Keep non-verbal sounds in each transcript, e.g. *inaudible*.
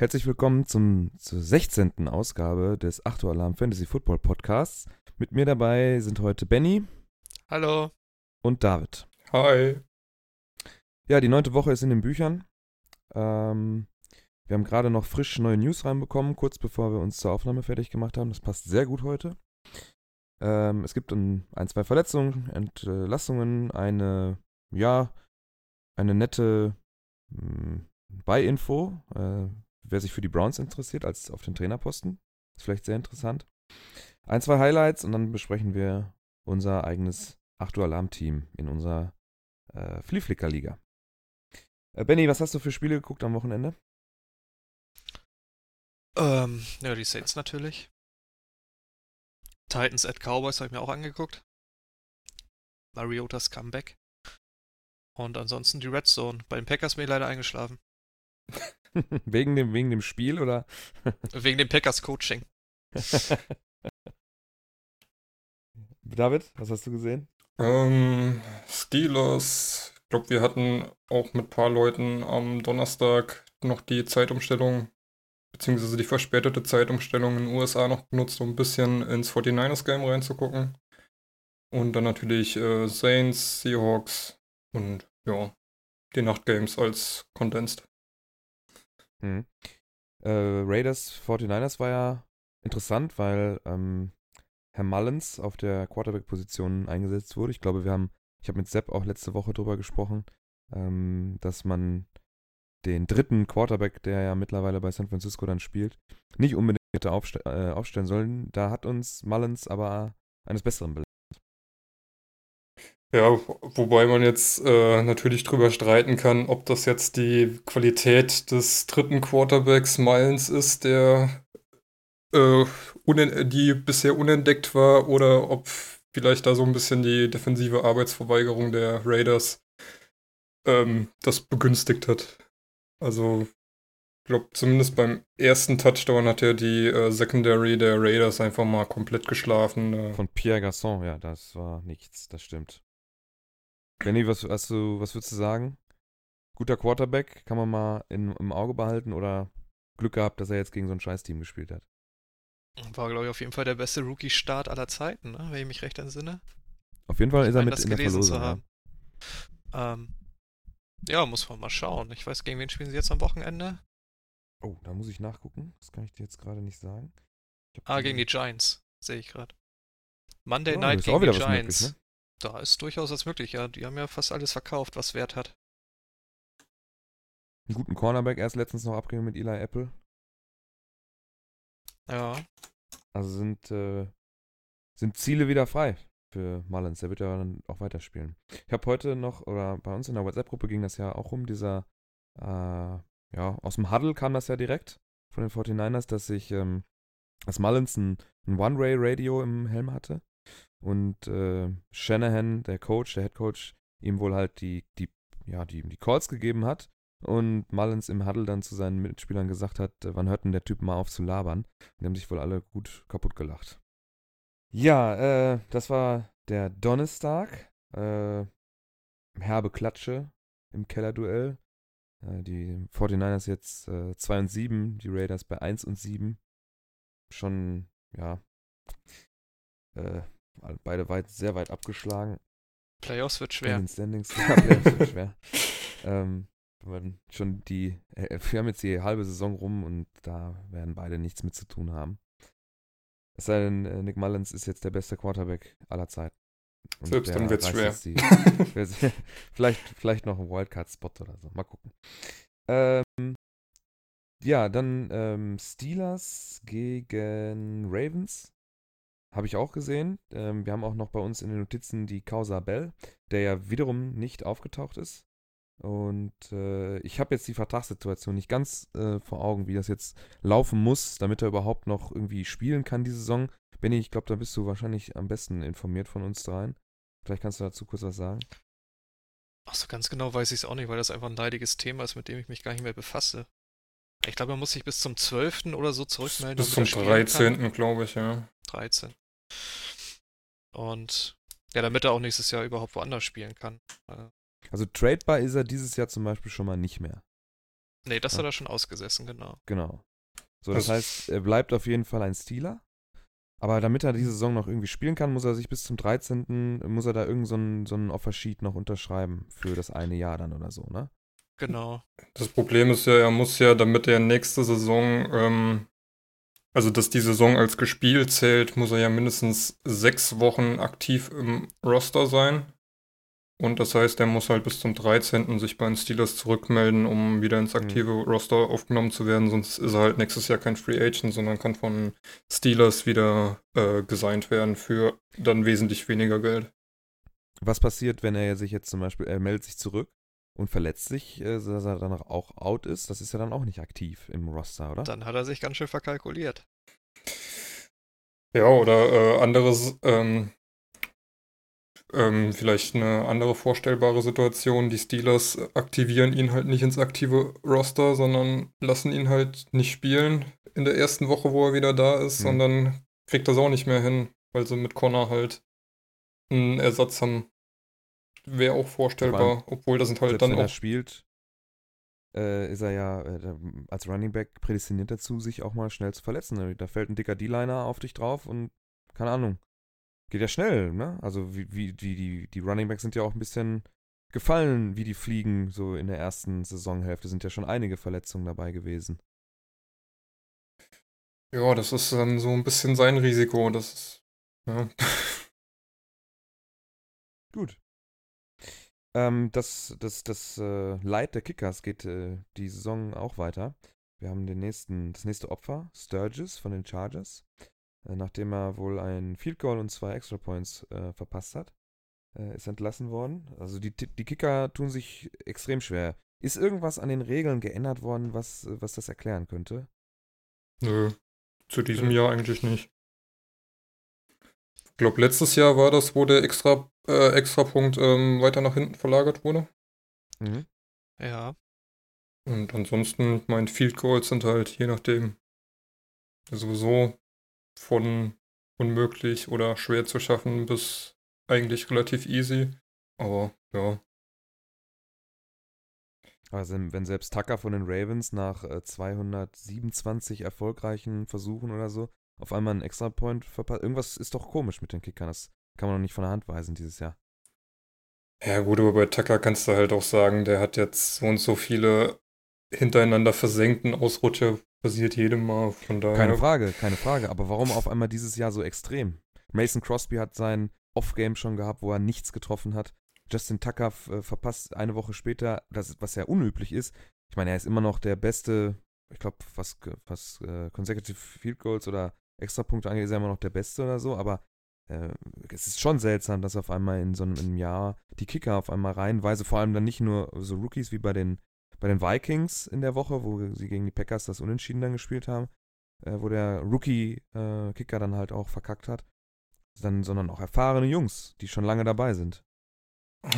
Herzlich willkommen zum, zur 16. Ausgabe des 8 Uhr Alarm Fantasy Football Podcasts. Mit mir dabei sind heute Benny Hallo. und David. Hi. Ja, die neunte Woche ist in den Büchern. Ähm, wir haben gerade noch frisch neue News reinbekommen, kurz bevor wir uns zur Aufnahme fertig gemacht haben. Das passt sehr gut heute. Ähm, es gibt ein, ein, zwei Verletzungen, Entlassungen, eine, ja, eine nette mh, Bei-Info, äh, wer sich für die Browns interessiert, als auf den Trainerposten. Ist vielleicht sehr interessant. Ein, zwei Highlights und dann besprechen wir unser eigenes 8 Uhr Alarm-Team in unserer äh, Flieflicker-Liga. Äh, Benny, was hast du für Spiele geguckt am Wochenende? Ähm, ja, die Saints natürlich. Titans at Cowboys habe ich mir auch angeguckt. Mariotas Comeback. Und ansonsten die Red Zone. Bei den Packers bin ich leider eingeschlafen. *laughs* wegen, dem, wegen dem Spiel oder? *laughs* Wegen dem Packers Coaching. *laughs* David, was hast du gesehen? Ähm, Steelers. Ich glaube, wir hatten auch mit ein paar Leuten am Donnerstag noch die Zeitumstellung, beziehungsweise die verspätete Zeitumstellung in den USA noch benutzt, um ein bisschen ins 49ers-Game reinzugucken. Und dann natürlich äh, Saints, Seahawks und ja, die Nachtgames als condensed. Hm. Äh, Raiders 49ers war ja interessant, weil ähm, Herr Mullins auf der Quarterback-Position eingesetzt wurde. Ich glaube, wir haben, ich habe mit Sepp auch letzte Woche drüber gesprochen, ähm, dass man den dritten Quarterback, der ja mittlerweile bei San Francisco dann spielt, nicht unbedingt aufste äh, aufstellen sollen. Da hat uns Mullins aber eines Besseren belehrt. Ja, wobei man jetzt äh, natürlich drüber streiten kann, ob das jetzt die Qualität des dritten Quarterbacks Mullins ist, der äh, die bisher unentdeckt war, oder ob vielleicht da so ein bisschen die defensive Arbeitsverweigerung der Raiders ähm, das begünstigt hat. Also, ich glaube, zumindest beim ersten Touchdown hat ja die äh, Secondary der Raiders einfach mal komplett geschlafen. Äh. Von Pierre Gasson, ja, das war nichts, das stimmt. Benny, was, hast du, was würdest du sagen? Guter Quarterback, kann man mal in, im Auge behalten oder Glück gehabt, dass er jetzt gegen so ein Scheißteam gespielt hat? War, glaube ich, auf jeden Fall der beste Rookie-Start aller Zeiten, ne? wenn ich mich recht entsinne. Auf jeden Fall Ich ist er meine, mit in der Verlosung. Ja. Ähm, ja, muss man mal schauen. Ich weiß, gegen wen spielen sie jetzt am Wochenende? Oh, da muss ich nachgucken. Das kann ich dir jetzt gerade nicht sagen. Ah, gegen die Giants, sehe ich gerade. Monday Ja, Night gegen die was möglich, Giants. ne? Da ist durchaus was möglich, ja. Die haben ja fast alles verkauft, was Wert hat. Einen guten Cornerback erst letztens noch abgegeben mit Eli Apple. Ja. Also sind, äh, sind Ziele wieder frei für Mullins. Der wird ja dann auch weiterspielen. Ich habe heute noch, oder bei uns in der WhatsApp-Gruppe ging das ja auch um, dieser, äh, ja, aus dem Huddle kam das ja direkt von den 49ers, dass sich, ähm, dass Mullins ein, ein One-Way-Radio im Helm hatte und äh, Shanahan, der Coach, der Head Coach, ihm wohl halt die, die, ja, die, die Calls gegeben hat und Mullins im Huddle dann zu seinen Mitspielern gesagt hat, äh, wann hört denn der Typ mal auf zu labern? Die haben sich wohl alle gut kaputt gelacht. Ja, äh, das war der Donnerstag. Äh, herbe Klatsche im Kellerduell. Äh, die 49ers jetzt äh, 2 und 7, die Raiders bei 1 und 7. Schon, ja, äh, beide weit, sehr weit abgeschlagen. Playoffs wird In schwer. den Standings. Ja, Playoffs wird schwer. *laughs* Ähm, wenn schon die, äh, wir haben jetzt die halbe Saison rum und da werden beide nichts mit zu tun haben. Es sei denn, äh, Nick Mullins ist jetzt der beste Quarterback aller Zeiten. Und Selbst dann wird's schwer. Die, *laughs* *laughs* vielleicht, vielleicht noch ein Wildcard-Spot oder so. Mal gucken. Ähm, ja, dann ähm, Steelers gegen Ravens. Habe ich auch gesehen. Ähm, wir haben auch noch bei uns in den Notizen die Causa Bell, der ja wiederum nicht aufgetaucht ist. Und äh, ich habe jetzt die Vertragssituation nicht ganz äh, vor Augen, wie das jetzt laufen muss, damit er überhaupt noch irgendwie spielen kann die Saison. Benny, ich glaube, da bist du wahrscheinlich am besten informiert von uns dreien. Vielleicht kannst du dazu kurz was sagen. Ach so, ganz genau weiß ich es auch nicht, weil das einfach ein leidiges Thema ist, mit dem ich mich gar nicht mehr befasse. Ich glaube, man muss sich bis zum 12. oder so zurückmelden. Bis zum er spielen kann. 13. glaube ich, ja. 13. Und ja, damit er auch nächstes Jahr überhaupt woanders spielen kann. Äh, Also tradebar ist er dieses Jahr zum Beispiel schon mal nicht mehr. nee, das Ja. hat er schon ausgesessen, genau. Genau. So, das Also- heißt, er bleibt auf jeden Fall ein Stealer. Aber damit er diese Saison noch irgendwie spielen kann, muss er sich bis zum 13. muss er da irgend so ein, so ein Offersheet noch unterschreiben für das eine Jahr dann oder so, ne? Genau. Das Problem ist ja, er muss ja, damit er nächste Saison, ähm, also dass die Saison als gespielt zählt, muss er ja mindestens sechs Wochen aktiv im Roster sein. Und das heißt, er muss halt bis zum 13. sich bei den Steelers zurückmelden, um wieder ins aktive Roster aufgenommen zu werden. Sonst ist er halt nächstes Jahr kein Free Agent, sondern kann von Steelers wieder äh, gesigned werden für dann wesentlich weniger Geld. Was passiert, wenn er sich jetzt zum Beispiel, er meldet sich zurück und verletzt sich, äh, dass er dann auch out ist? Das ist ja dann auch nicht aktiv im Roster, oder? Dann hat er sich ganz schön verkalkuliert. Ja, oder äh, anderes, ähm, ähm, vielleicht eine andere vorstellbare Situation. Die Steelers aktivieren ihn halt nicht ins aktive Roster, sondern lassen ihn halt nicht spielen in der ersten Woche, wo er wieder da ist, Mhm. sondern kriegt das auch nicht mehr hin, weil sie mit Connor halt einen Ersatz haben. Wäre auch vorstellbar, obwohl das sind halt dann wenn er spielt, äh, ist er ja äh, als Running Back prädestiniert dazu, sich auch mal schnell zu verletzen. Da fällt ein dicker D-Liner auf dich drauf und keine Ahnung. Geht ja schnell, ne? Also wie, wie die, die, die Running Backs sind ja auch ein bisschen gefallen, wie die fliegen, so in der ersten Saisonhälfte sind ja schon einige Verletzungen dabei gewesen. Ja, das ist dann so ein bisschen sein Risiko. Das ist. Ja. *laughs* Gut. Ähm, das das, das äh, Leid der Kickers geht äh, die Saison auch weiter. Wir haben den nächsten, das nächste Opfer, Sturgis von den Chargers. Äh, nachdem er wohl ein Field Goal und zwei Extra Points äh, verpasst hat, äh, ist entlassen worden. Also die, die Kicker tun sich extrem schwer. Ist irgendwas an den Regeln geändert worden, was, was das erklären könnte? Nö, zu diesem Jahr eigentlich nicht. Ich glaube, letztes Jahr war das, wo der extra, äh, Extrapunkt ähm, weiter nach hinten verlagert wurde. Mhm. Ja. Und ansonsten, ich meine, Field Goals sind halt je nachdem sowieso von unmöglich oder schwer zu schaffen bis eigentlich relativ easy. Aber ja, Also wenn selbst Tucker von den Ravens nach äh, 227 erfolgreichen Versuchen oder so auf einmal einen Extra-Point verpasst. Irgendwas ist doch komisch mit den Kickern. Das kann man doch nicht von der Hand weisen dieses Jahr. Ja, gut, aber bei Tucker kannst du halt auch sagen, der hat jetzt so und so viele hintereinander versenkten Ausrutscher, passiert jedem Mal. Von daher. Keine Frage, keine Frage. Aber warum auf einmal dieses Jahr so extrem? Mason Crosby hat sein Off-Game schon gehabt, wo er nichts getroffen hat. Justin Tucker äh, verpasst eine Woche später, das, was ja unüblich ist. Ich meine, er ist immer noch der beste, ich glaube, was, was äh, Consecutive Field Goals oder Extrapunkte angeht, ist er immer noch der Beste oder so, aber äh, es ist schon seltsam, dass auf einmal in so einem, Jahr die Kicker auf einmal reihenweise, vor allem dann nicht nur so Rookies wie bei den, bei den Vikings in der Woche, wo sie gegen die Packers das Unentschieden dann gespielt haben, äh, wo der Rookie-Kicker dann halt auch verkackt hat, dann, sondern auch erfahrene Jungs, die schon lange dabei sind.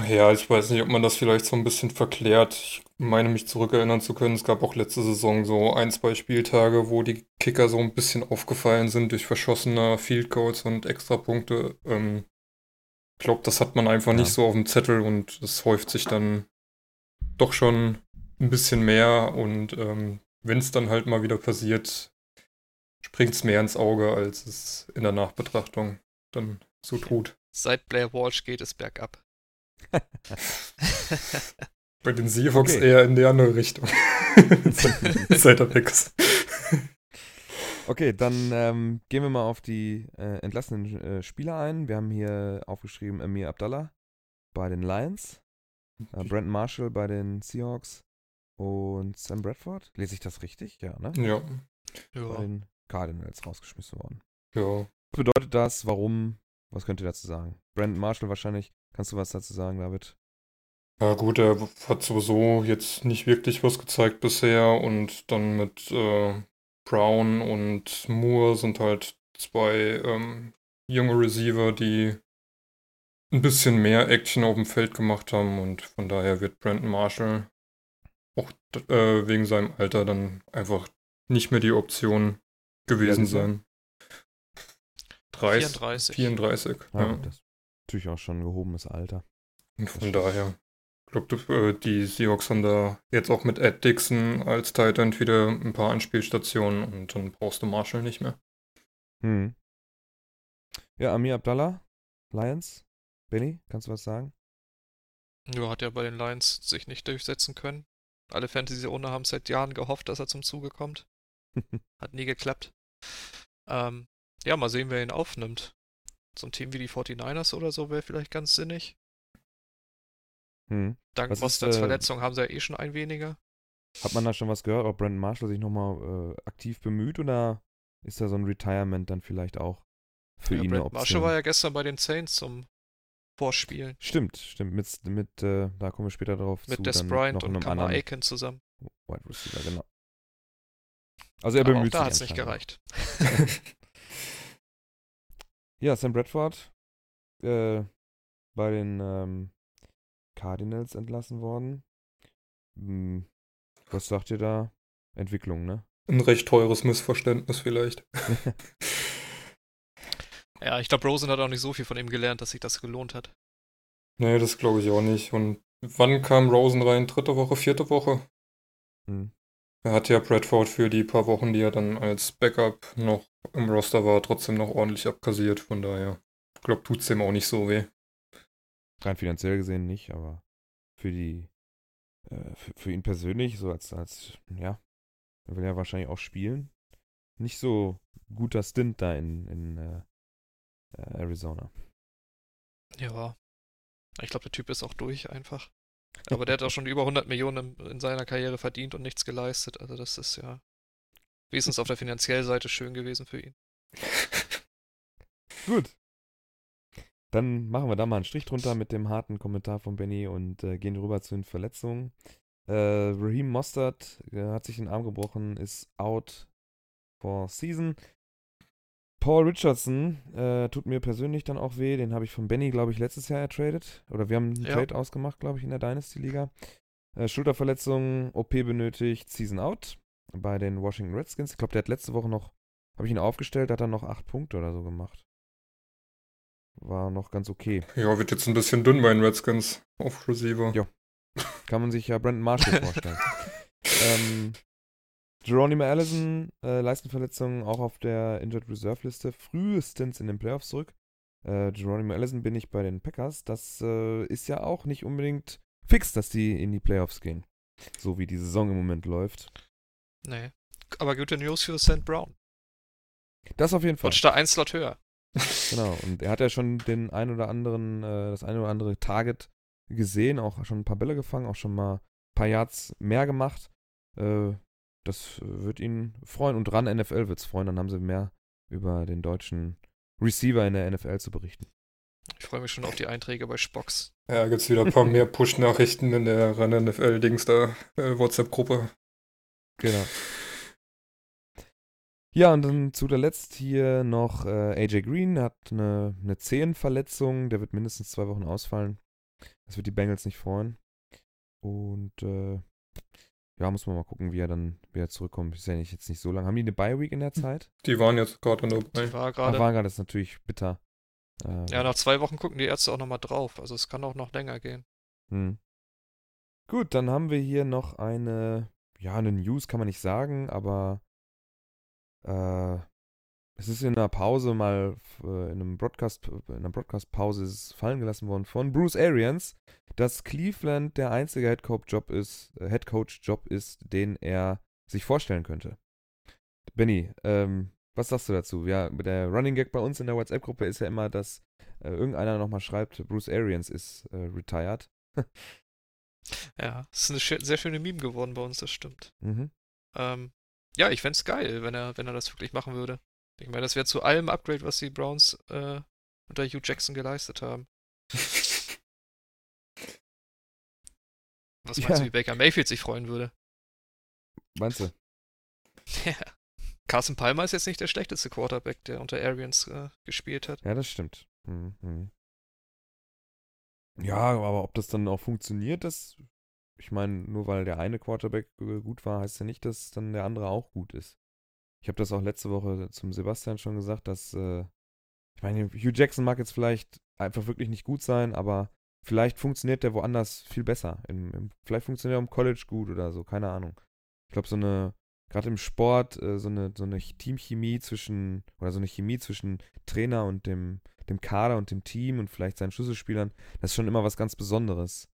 Ja, ich weiß nicht, ob man das vielleicht so ein bisschen verklärt. Ich meine mich zurückerinnern zu können, es gab auch letzte Saison so ein, zwei Spieltage, wo die Kicker so ein bisschen aufgefallen sind durch verschossene Field Goals und Extrapunkte. Ähm, ich glaube, das hat man einfach Ja. nicht so auf dem Zettel und es häuft sich dann doch schon ein bisschen mehr und ähm, wenn es dann halt mal wieder passiert, springt es mehr ins Auge, als es in der Nachbetrachtung dann so tut. Seit Blair Walsh geht es bergab. *laughs* Bei den Seahawks Okay. eher in die andere Richtung. *laughs* Seit der Picks. Okay, dann ähm, gehen wir mal auf die äh, entlassenen äh, Spieler ein. Wir haben hier aufgeschrieben Amir Abdallah bei den Lions, äh, Brandon Marshall bei den Seahawks und Sam Bradford. Lese ich das richtig? Ja, ne? Ja, Bei ja. den Cardinals rausgeschmissen worden. ja. Was bedeutet das? Warum? Was könnt ihr dazu sagen? Brandon Marshall wahrscheinlich. Kannst du was dazu sagen, David? Ja gut, er hat sowieso jetzt nicht wirklich was gezeigt bisher und dann mit äh, Brown und Moore sind halt zwei ähm, junge Receiver, die ein bisschen mehr Action auf dem Feld gemacht haben und von daher wird Brandon Marshall auch äh, wegen seinem Alter dann einfach nicht mehr die Option gewesen sein. 30, 34. 34. Ja, ja. Das ist natürlich auch schon ein gehobenes Alter. Und von daher, ich glaube, die Seahawks haben da jetzt auch mit Ed Dixon als Tight End wieder ein paar Anspielstationen und dann brauchst du Marshall nicht mehr. Hm. Ja, Amir Abdallah, Lions. Benny, kannst du was sagen? Ja, hat ja bei den Lions sich nicht durchsetzen können. Alle Fantasy-Owner haben seit Jahren gehofft, dass er zum Zuge kommt. *laughs* Hat nie geklappt. Ähm, ja, mal sehen, wer ihn aufnimmt. So ein Team wie die 49ers oder so wäre vielleicht ganz sinnig. hm. Dank Was ist, äh, Verletzung haben sie ja eh schon ein weniger. Hat man da schon was gehört, ob Brandon Marshall sich nochmal äh, aktiv bemüht oder ist da so ein Retirement dann vielleicht auch für ja, ihn eine Brad Option? Marshall war ja gestern bei den Saints zum Vorspielen. Stimmt, stimmt. Mit, mit äh, da kommen wir später drauf Mit zu. Des Bryant noch und Kamar Aiken zusammen. Wide Receiver, genau. Also er Aber auch bemüht da sich hat es nicht gereicht. *laughs* Ja, Sam Bradford äh, bei den ähm, Cardinals entlassen worden. Hm, was sagt ihr da? Entwicklung, ne? Ein recht teures Missverständnis vielleicht. *laughs* *laughs* Ja, ich glaube, Rosen hat auch nicht so viel von ihm gelernt, dass sich das gelohnt hat. nee, das glaube ich auch nicht. Und wann kam Rosen rein? Dritte Woche, vierte Woche? Hm. Er hat ja Bradford für die paar Wochen, die er dann als Backup noch im Roster war, trotzdem noch ordentlich abkassiert. Von daher, ich glaube, tut's dem auch nicht so weh. Rein finanziell gesehen nicht, aber für die, äh, für, für ihn persönlich, so als, als, ja, er will ja wahrscheinlich auch spielen. Nicht so guter Stint da in, in äh, äh, Arizona. Ja. Ich glaube, der Typ ist auch durch einfach. Aber der hat auch schon über 100 Millionen in, in seiner Karriere verdient und nichts geleistet. Also das ist ja wenigstens auf der finanziellen Seite schön gewesen für ihn. *laughs* Gut. Dann machen wir da mal einen Strich drunter mit dem harten Kommentar von Benny und äh, gehen rüber zu den Verletzungen. Äh, Raheem Mostert äh, hat sich den Arm gebrochen, ist out for season. Paul Richardson äh, tut mir persönlich dann auch weh. Den habe ich von Benny, glaube ich, letztes Jahr ertradet. Oder wir haben einen Ja. Trade ausgemacht, glaube ich, in der Dynasty-Liga. Äh, Schulterverletzung, OP benötigt, Season out bei den Washington Redskins. Ich glaube, der hat letzte Woche noch, habe ich ihn aufgestellt, hat er noch acht Punkte oder so gemacht. War noch ganz okay. Ja, wird jetzt ein bisschen dünn bei den Redskins auf Receiver. Ja. Kann man sich ja Brandon Marshall *laughs* vorstellen. ähm, Geronimo Allison, äh, Leistenverletzung auch auf der Injured Reserve Liste, frühestens in den Playoffs zurück. Äh, Geronimo Allison bin ich bei den Packers. Das äh, ist ja auch nicht unbedingt fix, dass die in die Playoffs gehen. So wie die Saison im Moment läuft. Nee. Aber gute News für St. Brown. Das auf jeden Fall. Rutscht da ein Slot höher. *laughs* Genau. Und er hat ja schon den ein oder anderen, äh, das ein oder andere Target gesehen, auch schon ein paar Bälle gefangen, auch schon mal ein paar Yards mehr gemacht. Äh, das wird ihn freuen. Und ran NFL wird es freuen. Dann haben sie mehr über den deutschen Receiver in der NFL zu berichten. Ich freue mich schon auf die Einträge bei Spox. Ja, gibt's wieder ein paar mehr Push-Nachrichten in der Run NFL-Dings da, äh, WhatsApp-Gruppe. Genau. Ja, und dann zu der Letzt hier noch äh, AJ Green hat eine, eine Zehenverletzung. Der wird mindestens zwei Wochen ausfallen. Das wird die Bengals nicht freuen. Und äh, ja, muss man mal gucken, wie er dann wieder zurückkommt. Ist ja nicht, jetzt nicht so lange. Haben die eine Bye-Week in der Zeit? Die waren jetzt gerade dabei. Die war Da gerade. war gerade das ist natürlich bitter. Äh, Ja, nach zwei Wochen gucken die Ärzte auch nochmal drauf. Also es kann auch noch länger gehen. Hm. Gut, dann haben wir hier noch eine, ja, eine News kann man nicht sagen, aber äh, es ist in einer Pause mal, äh, in einem Broadcast, in einer Broadcast-Pause ist es fallen gelassen worden von Bruce Arians, dass Cleveland der einzige Headcoach-Job ist, äh, Headcoach-Job ist, den er sich vorstellen könnte. Benny, ähm, was sagst du dazu? Ja, der Running Gag bei uns in der WhatsApp-Gruppe ist ja immer, dass äh, irgendeiner nochmal schreibt, Bruce Arians ist äh, retired. *laughs* Ja, es ist eine schö- sehr schöne Meme geworden bei uns, das stimmt. Mhm. Ähm, ja, ich fänd's geil, wenn er, wenn er das wirklich machen würde. Ich meine, das wäre zu allem Upgrade, was die Browns äh, unter Hugh Jackson geleistet haben. Was meinst Ja. du, wie Baker Mayfield sich freuen würde? Meinst du? *laughs* Ja. Carson Palmer ist jetzt nicht der schlechteste Quarterback, der unter Arians äh, gespielt hat. Ja, das stimmt. Mhm. mhm. Ja, aber ob das dann auch funktioniert, das, ich meine, nur weil der eine Quarterback äh, gut war, heißt ja nicht, dass dann der andere auch gut ist. Ich habe das auch letzte Woche zum Sebastian schon gesagt, dass, äh, ich meine, Hugh Jackson mag jetzt vielleicht einfach wirklich nicht gut sein, aber vielleicht funktioniert der woanders viel besser. Im, im, vielleicht funktioniert er im College gut oder so, keine Ahnung. Ich glaube, so eine, gerade im Sport, äh, so eine, so eine Teamchemie zwischen, oder so eine Chemie zwischen Trainer und dem, dem Kader und dem Team und vielleicht seinen Schlüsselspielern, das ist schon immer was ganz Besonderes.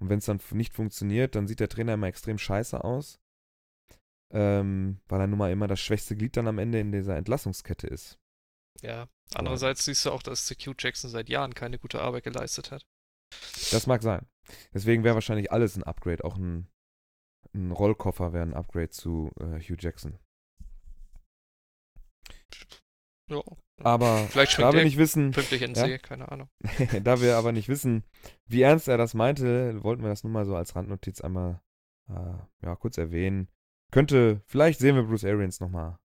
Und wenn es dann nicht funktioniert, dann sieht der Trainer immer extrem scheiße aus, ähm, weil er nun mal immer das schwächste Glied dann am Ende in dieser Entlassungskette ist. Ja, andererseits siehst du auch, dass CQ Jackson seit Jahren keine gute Arbeit geleistet hat. Das mag sein. Deswegen wäre wahrscheinlich alles ein Upgrade. Auch ein, ein Rollkoffer wäre ein Upgrade zu äh, Hugh Jackson. Ja. Aber Vielleicht da wir nicht wissen, pünktlich den Ja. See, keine Ahnung. *laughs* da wir aber nicht wissen, wie ernst er das meinte, wollten wir das nur mal so als Randnotiz einmal äh, ja, kurz erwähnen. Könnte, vielleicht sehen wir Bruce Arians nochmal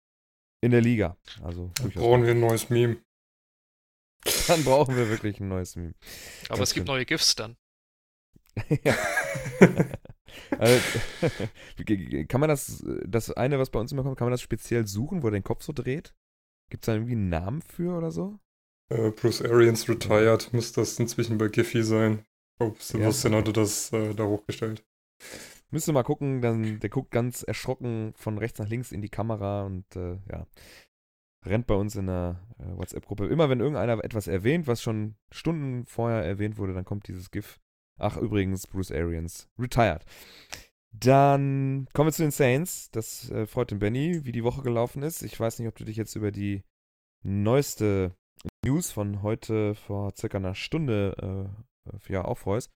in der Liga. Also durchaus. Brauchen wir ein neues Meme. Dann brauchen wir wirklich ein neues Meme. Aber Das es gibt stimmt. neue GIFs dann. *laughs* ja. *laughs* also, *laughs* kann man das, das eine, was bei uns immer kommt, kann man das speziell suchen, wo er den Kopf so dreht? Gibt es da irgendwie einen Namen für oder so? Äh, Bruce Arians retired, müsste das inzwischen bei Giphy sein. Ich glaube, Sebastian hatte das äh, da hochgestellt. Müsste mal gucken, dann, der guckt ganz erschrocken von rechts nach links in die Kamera und äh, ja, rennt bei uns in der äh, WhatsApp-Gruppe. Immer wenn irgendeiner etwas erwähnt, was schon Stunden vorher erwähnt wurde, dann kommt dieses GIF. Ach, übrigens, Bruce Arians, retired. Dann kommen wir zu den Saints. Das äh, freut den Benny, wie die Woche gelaufen ist. Ich weiß nicht, ob du dich jetzt über die neueste News von heute vor circa einer Stunde äh, ja, auch freust.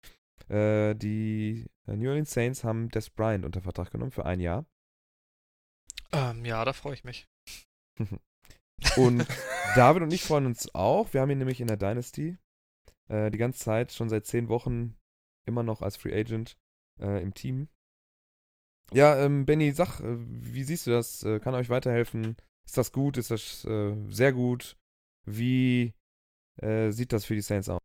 Äh, die äh, New Orleans Saints haben Des Bryant unter Vertrag genommen für ein Jahr. Ähm, ja, da freue ich mich. *laughs* Und *laughs* David und ich freuen uns auch. Wir haben ihn nämlich in der Dynasty äh, die ganze Zeit, schon seit zehn Wochen, immer noch als Free Agent äh, im Team. Ja, ähm, Benny, sag, äh, wie siehst du das? Äh, kann er euch weiterhelfen? Ist das gut? Ist das äh, sehr gut? Wie äh, sieht das für die Saints aus?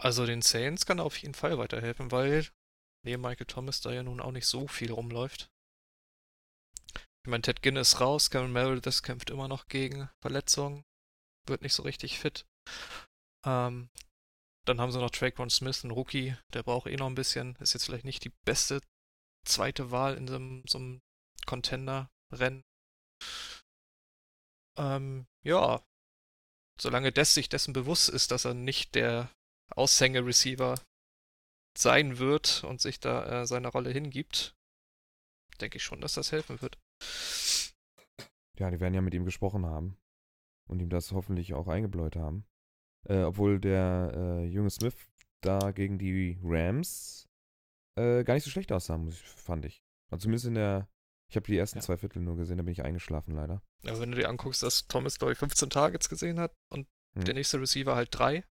Also den Saints kann er auf jeden Fall weiterhelfen, weil neben Michael Thomas da ja nun auch nicht so viel rumläuft. Ich meine, Ted Ginn ist raus, Cameron Meredith kämpft immer noch gegen Verletzungen, wird nicht so richtig fit. Ähm, dann haben sie noch Traquan Smith, ein Rookie, der braucht eh noch ein bisschen, ist jetzt vielleicht nicht die beste zweite Wahl in so einem, so einem Contender-Rennen. Ähm, ja, solange Des sich dessen bewusst ist, dass er nicht der Aushänge-Receiver sein wird und sich da äh, seine Rolle hingibt, denke ich schon, dass das helfen wird. Ja, die werden ja mit ihm gesprochen haben und ihm das hoffentlich auch eingebläut haben. Äh, obwohl der äh, junge Smith da gegen die Rams äh, gar nicht so schlecht aussah, ich, fand ich. Also zumindest in der, ich habe die ersten Ja. zwei Viertel nur gesehen, da bin ich eingeschlafen leider. Aber wenn du dir anguckst, dass Thomas, glaube ich, 15 Targets gesehen hat und Hm. der nächste Receiver halt drei,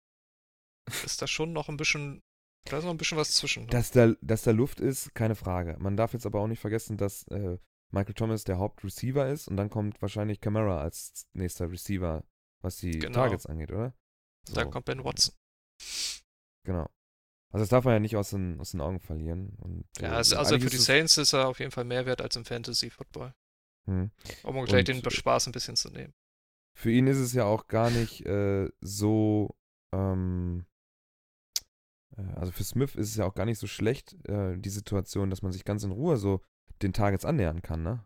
ist da schon noch ein bisschen, da ist noch ein bisschen was zwischen. ne? Dass da, dass da Luft ist, keine Frage. Man darf jetzt aber auch nicht vergessen, dass äh, Michael Thomas der Hauptreceiver ist und dann kommt wahrscheinlich Camara als nächster Receiver, was die Genau. Targets angeht, oder? da So, kommt Ben Watson. Genau. Also das darf man ja nicht aus den, aus den Augen verlieren. Und, Ja, äh, also eigentlich für die Saints ist er auf jeden Fall mehr wert als im Fantasy-Football. Hm. Um gleich den Spaß ein bisschen zu nehmen. Für ihn ist es ja auch gar nicht äh, so, ähm, äh, also für Smith ist es ja auch gar nicht so schlecht, äh, die Situation, dass man sich ganz in Ruhe so den Targets annähern kann, ne?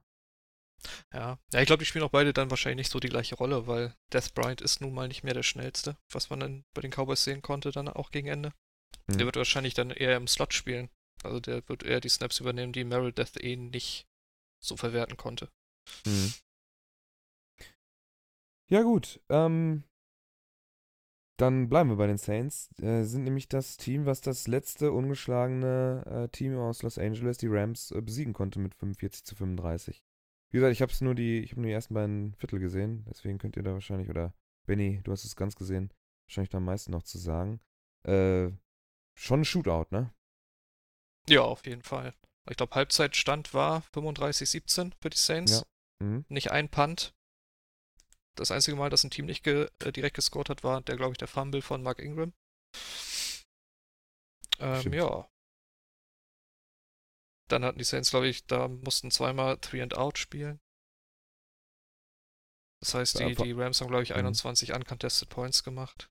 Ja, ja ich glaube, die spielen auch beide dann wahrscheinlich nicht so die gleiche Rolle, weil Death Bryant ist nun mal nicht mehr der schnellste, was man dann bei den Cowboys sehen konnte, dann auch gegen Ende. Hm. Der wird wahrscheinlich dann eher im Slot spielen. Also der wird eher die Snaps übernehmen, die Meredith eh nicht so verwerten konnte. Mhm. Ja, gut. Ähm, dann bleiben wir bei den Saints. Äh, sind nämlich das Team, was das letzte ungeschlagene äh, Team aus Los Angeles, die Rams, äh, besiegen konnte mit 45 zu 35. Wie gesagt, ich habe nur die, ich habe nur die ersten beiden Viertel gesehen, deswegen könnt ihr da wahrscheinlich, oder Benny, du hast es ganz gesehen, wahrscheinlich da am meisten noch zu sagen. Äh, schon ein Shootout, ne? Ja, auf jeden Fall. Ich glaube, Halbzeitstand war 35-17 für die Saints. Ja. Mhm. Nicht ein Punt. Das einzige Mal, dass ein Team nicht ge äh, direkt gescored hat, war der, glaube ich, der Fumble von Mark Ingram. Ähm, ja. Dann hatten die Saints, glaube ich, da mussten zweimal Three and Out spielen. Das heißt, die, die Rams haben, glaube ich, Mhm. 21 uncontested Points gemacht.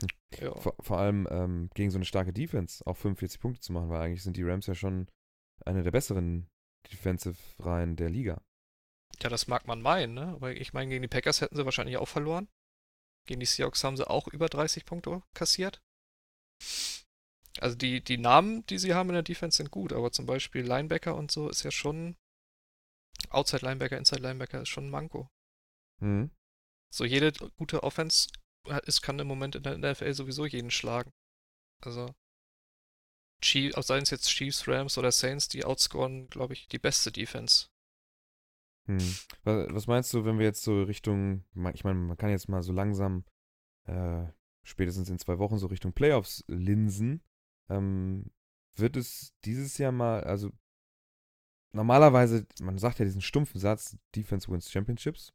Hm. Ja. Vor, vor allem ähm, gegen so eine starke Defense auch 45 Punkte zu machen, weil eigentlich sind die Rams ja schon eine der besseren Defensive-Reihen der Liga. Ja, das mag man meinen, ne? Aber ich meine, gegen die Packers hätten sie wahrscheinlich auch verloren. Gegen die Seahawks haben sie auch über 30 Punkte kassiert. Also die, die Namen, die sie haben in der Defense, sind gut, aber zum Beispiel Linebacker und so ist ja schon. Outside Linebacker, Inside Linebacker ist schon ein Manko. Mhm. So jede gute Offense ist, kann im Moment in der NFL sowieso jeden schlagen. Also Chief, seien es jetzt Chiefs, Rams oder Saints, die outscoren, glaube ich, die beste Defense. Hm. Was, meinst du, wenn wir jetzt so Richtung, ich meine, man kann jetzt mal so langsam, äh, spätestens in zwei Wochen so Richtung Playoffs linsen, ähm, wird es dieses Jahr mal, also normalerweise, man sagt ja diesen stumpfen Satz, Defense wins Championships.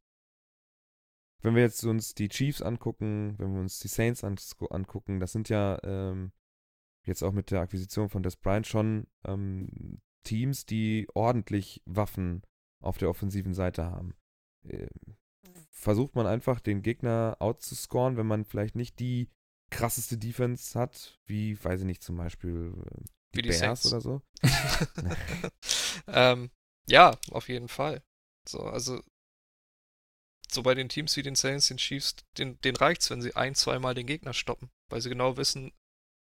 Wenn wir jetzt uns die Chiefs angucken, wenn wir uns die Saints an, angucken, das sind ja ähm, jetzt auch mit der Akquisition von Des Bryant schon ähm, Teams, die ordentlich Waffen auf der offensiven Seite haben. Ähm, versucht man einfach den Gegner outzuscoren, wenn man vielleicht nicht die krasseste Defense hat, wie, weiß ich nicht, zum Beispiel äh, die, Wie die Bears Saints. oder so. *laughs* ähm, ja, auf jeden Fall. So, also so bei den Teams wie den Saints, den Chiefs, den, den reicht's, wenn sie ein, zweimal den Gegner stoppen, weil sie genau wissen,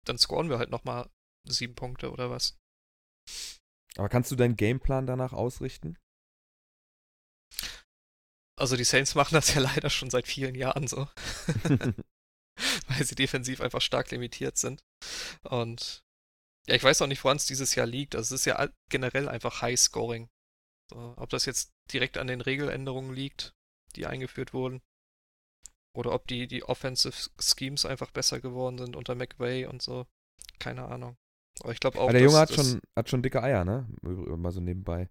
dann scoren wir halt nochmal sieben Punkte oder was. Aber kannst du deinen Gameplan danach ausrichten? Also die Saints machen das ja leider schon seit vielen Jahren so, *laughs* *laughs* weil sie defensiv einfach stark limitiert sind. Und ja, ich weiß auch nicht, woran es dieses Jahr liegt. Also es ist ja generell einfach High Scoring. So, ob das jetzt direkt an den Regeländerungen liegt, die eingeführt wurden, oder ob die, die Offensive Schemes einfach besser geworden sind unter McVay und so. Keine Ahnung. Aber ich glaube auch, Aber der Junge hat schon, hat schon dicke Eier, ne? Mal so nebenbei.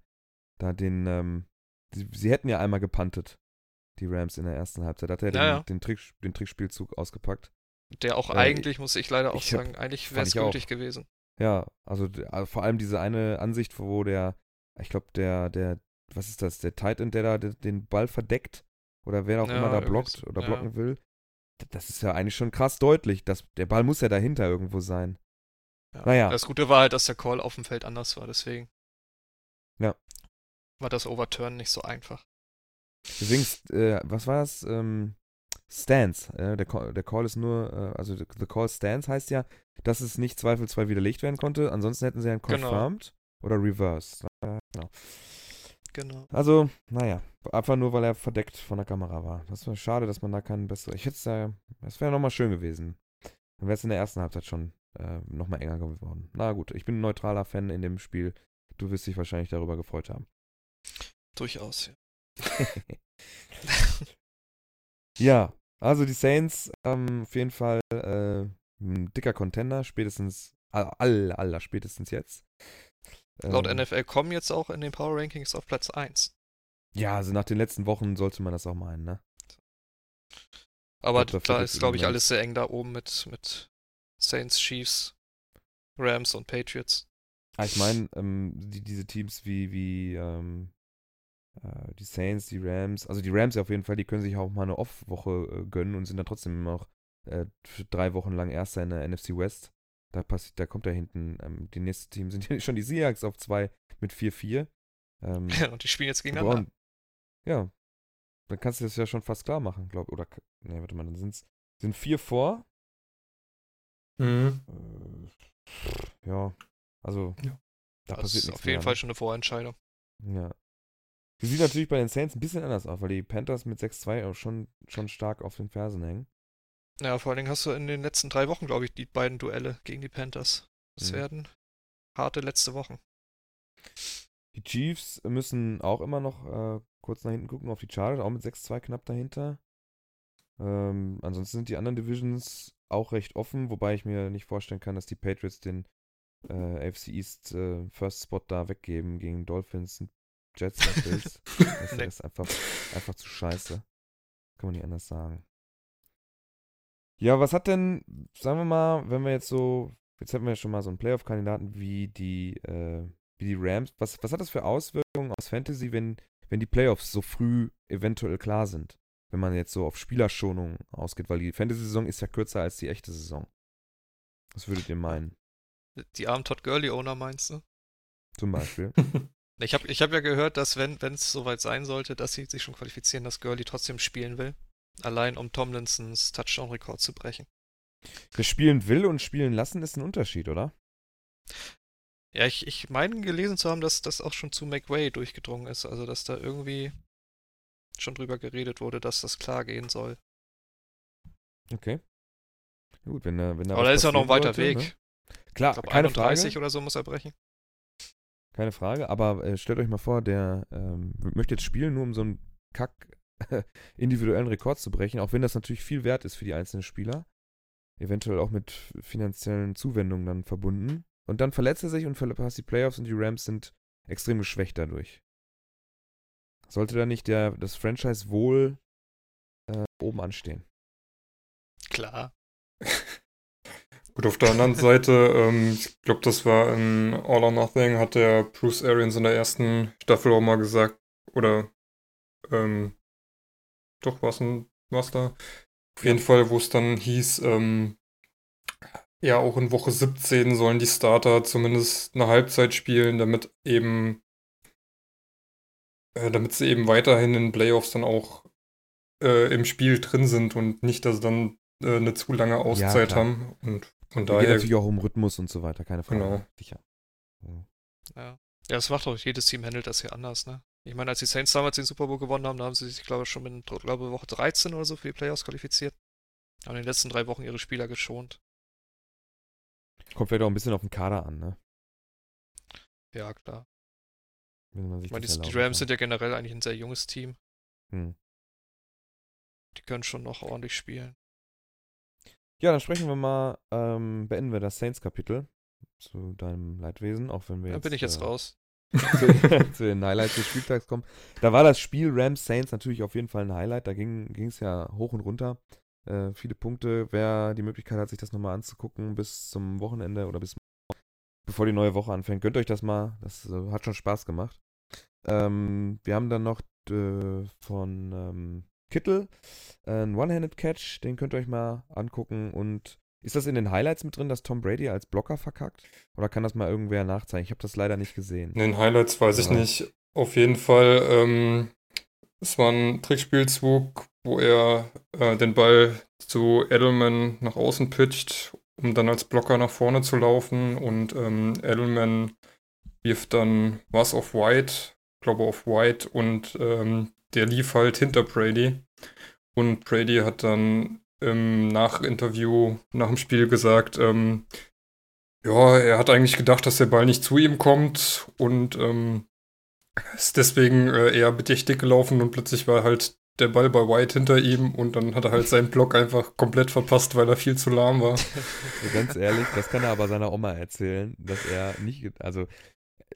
Da den, ähm, sie, sie hätten ja einmal gepuntet, die Rams in der ersten Halbzeit. Da hat er Ja, ja. den, den, Trick, den Trickspielzug ausgepackt. der auch äh, eigentlich, muss ich leider auch ich hab- sagen, eigentlich fand wäre es ich auch. gültig gewesen. Ja, also, also vor allem diese eine Ansicht, wo der, ich glaube, der, der, was ist das, der Tight End, der da den- den Ball verdeckt oder wer auch Ja, immer da blockt so, oder blocken will, das ist ja eigentlich schon krass deutlich. dass der Ball muss ja dahinter irgendwo sein. Ja. Naja. Das Gute war halt, dass der Call auf dem Feld anders war, deswegen. Ja. War das Overturn nicht so einfach. Deswegen, äh, was war das? Ähm, Stance. Äh, der, Call, der Call ist nur, äh, also the Call Stance heißt ja, dass es nicht zweifelsfrei widerlegt werden konnte. Ansonsten hätten sie ja Genau. confirmed oder reversed. Äh, genau. Genau. Also, naja, einfach nur, weil er verdeckt von der Kamera war. Das war schade, dass man da keinen besseren. Ich hätte es ja, das wäre nochmal schön gewesen. Dann wäre es in der ersten Halbzeit schon äh, nochmal enger geworden. Na gut, ich bin ein neutraler Fan in dem Spiel. Du wirst dich wahrscheinlich darüber gefreut haben. Durchaus, ja. *laughs* ja, also die Saints ähm, auf jeden Fall äh, ein dicker Contender, spätestens, aller, aller, spätestens jetzt. Laut Ähm, NFL kommen jetzt auch in den Power Rankings auf Platz 1. Ja, also nach den letzten Wochen sollte man das auch meinen, ne? Aber glaub, da ist, glaube ich, alles sehr eng da oben mit, mit Saints, Chiefs, Rams und Patriots. Ah, ich meine, ähm, die, diese Teams wie, wie ähm, äh, die Saints, die Rams, also die Rams auf jeden Fall, die können sich auch mal eine Off-Woche äh, gönnen und sind dann trotzdem immer noch äh, für drei Wochen lang Erster in der NFC West. Da passiert, da kommt da hinten, ähm, die nächsten Team sind *laughs* ja schon die Seahawks auf zwei mit 4-4. Ähm, *laughs* und die spielen jetzt gegeneinander. brauchen- ja, dann kannst du das ja schon fast klar machen, glaube Oder, ne, warte mal, dann sind's, sind vier vor. Mhm. Äh, ja, also Ja. da Das passiert ist nichts auf jeden mehr, Fall ne? schon eine Vorentscheidung. Ja. Die sieht natürlich bei den Saints ein bisschen anders aus, weil die Panthers mit 6-2 auch schon, schon stark auf den Fersen hängen. Ja, vor allen Dingen hast du in den letzten drei Wochen, glaube ich, die beiden Duelle gegen die Panthers. Das Mhm. werden harte letzte Wochen. Die Chiefs müssen auch immer noch äh, kurz nach hinten gucken auf die Chargers, auch mit 6-2 knapp dahinter. Ähm, ansonsten sind die anderen Divisions auch recht offen, wobei ich mir nicht vorstellen kann, dass die Patriots den äh, AFC East äh, First Spot da weggeben gegen Dolphins, Jets und Bills. *laughs* das Nee. ist einfach, einfach zu scheiße. Kann man nicht anders sagen. Ja, was hat denn, sagen wir mal, wenn wir jetzt so jetzt hätten wir ja schon mal so einen Playoff-Kandidaten wie die, äh, wie die Rams. Was, was hat das für Auswirkungen aus Fantasy, wenn, wenn die Playoffs so früh eventuell klar sind? Wenn man jetzt so auf Spielerschonung ausgeht, weil die Fantasy-Saison ist ja kürzer als die echte Saison. Was würdet ihr meinen? Die armen Todd Gurley-Owner meinst du? Zum Beispiel. *laughs* Ich habe ich hab ja gehört, dass wenn es soweit sein sollte, dass sie sich schon qualifizieren, dass Gurley trotzdem spielen will. Allein um Tomlinsons Touchdown-Rekord zu brechen. Spielen will und spielen lassen ist ein Unterschied, oder? Ja, ich, ich meine gelesen zu haben, dass das auch schon zu McWay durchgedrungen ist. Also, dass da irgendwie schon drüber geredet wurde, dass das klar gehen soll. Okay. Gut, wenn, wenn da Aber da ist ja noch ein weiter Weg. Ne? Klar, Ich glaube, keine 31 Frage. oder so muss er brechen. Keine Frage, aber äh, stellt euch mal vor, der ähm, möchte jetzt spielen, nur um so einen Kack *laughs* individuellen Rekord zu brechen, auch wenn das natürlich viel wert ist für die einzelnen Spieler. Eventuell auch mit finanziellen Zuwendungen dann verbunden. Und dann verletzt er sich und verpasst die Playoffs und die Rams sind extrem geschwächt dadurch. Sollte da nicht der, das Franchise wohl äh, oben anstehen? Klar. Gut, auf der anderen Seite, ähm, ich glaube, das war in All or Nothing, hat der Bruce Arians in der ersten Staffel auch mal gesagt, oder, ähm, doch, war es da? Auf jeden Fall, wo es dann hieß, ähm, ja, auch in Woche 17 sollen die Starter zumindest eine Halbzeit spielen, damit eben, äh, damit sie eben weiterhin in Playoffs dann auch äh, im Spiel drin sind und nicht, dass sie dann äh, eine zu lange Auszeit klar. haben. Und von Da geht daher, natürlich auch um Rhythmus und so weiter, keine Frage. Genau. Sicher. Ja. Ja. ja, das macht doch jedes Team handelt das hier anders, ne? Ich meine, als die Saints damals den Super Bowl gewonnen haben, da haben sie sich, glaube ich, schon in glaube, Woche 13 oder so für die Playoffs qualifiziert. Haben in den letzten drei Wochen ihre Spieler geschont. Kommt vielleicht auch ein bisschen auf den Kader an, ne? Ja, klar. Wenn man sich Ich meine, die, die Rams kann. sind ja generell eigentlich ein sehr junges Team. Hm. Die können schon noch ordentlich spielen. Ja, dann sprechen wir mal, ähm, beenden wir das Saints-Kapitel zu deinem Leidwesen, auch wenn wir Da jetzt, bin ich jetzt äh, raus. *laughs* zu, zu den Highlights des Spieltags kommen. Da war das Spiel Rams Saints natürlich auf jeden Fall ein Highlight. Da ging es ja hoch und runter. Äh, viele Punkte. Wer die Möglichkeit hat, sich das nochmal anzugucken bis zum Wochenende oder bis bevor die neue Woche anfängt, gönnt euch das mal. Das äh, hat schon Spaß gemacht. Ähm, wir haben dann noch äh, von ähm, Kittel äh, einen One-Handed-Catch. Den könnt ihr euch mal angucken. Und ist das in den Highlights mit drin, dass Tom Brady als Blocker verkackt? Oder kann das mal irgendwer nachzeigen? Ich habe das leider nicht gesehen. in den Highlights weiß ich Ja. nicht. Auf jeden Fall, ähm, es war ein Trickspielzug, wo er äh, den Ball zu Edelman nach außen pitcht, um dann als Blocker nach vorne zu laufen. Und ähm, Edelman wirft dann was auf White, glaube auf White, und ähm, der lief halt hinter Brady. Und Brady hat dann im Nachinterview nach dem Spiel gesagt, ähm, ja, er hat eigentlich gedacht, dass der Ball nicht zu ihm kommt und ähm, ist deswegen äh, eher bedächtig gelaufen und plötzlich war halt der Ball bei White hinter ihm und dann hat er halt seinen Block einfach komplett verpasst, weil er viel zu lahm war. *laughs* Ganz ehrlich, das kann er aber seiner Oma erzählen, dass er nicht, also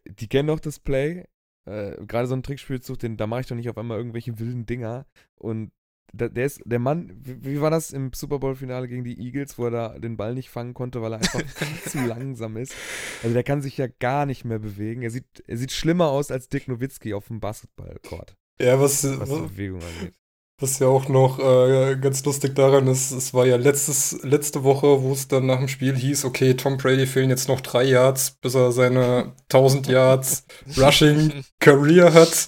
die kennen doch das Play, äh, gerade so ein Trickspielzug, den, da mache ich doch nicht auf einmal irgendwelche wilden Dinger und da, der ist, der Mann, wie, wie war das im Super Bowl-Finale gegen die Eagles, wo er da den Ball nicht fangen konnte, weil er einfach viel *laughs* zu langsam ist. Also der kann sich ja gar nicht mehr bewegen. Er sieht, er sieht schlimmer aus als Dick Nowitzki auf dem Basketballcourt, Ja, was, was die Bewegung angeht. Was ja auch noch äh, ganz lustig daran ist, es war ja letztes, letzte Woche, wo es dann nach dem Spiel hieß, okay, Tom Brady fehlen jetzt noch drei Yards, bis er seine 1000 Yards *laughs* Rushing Career hat.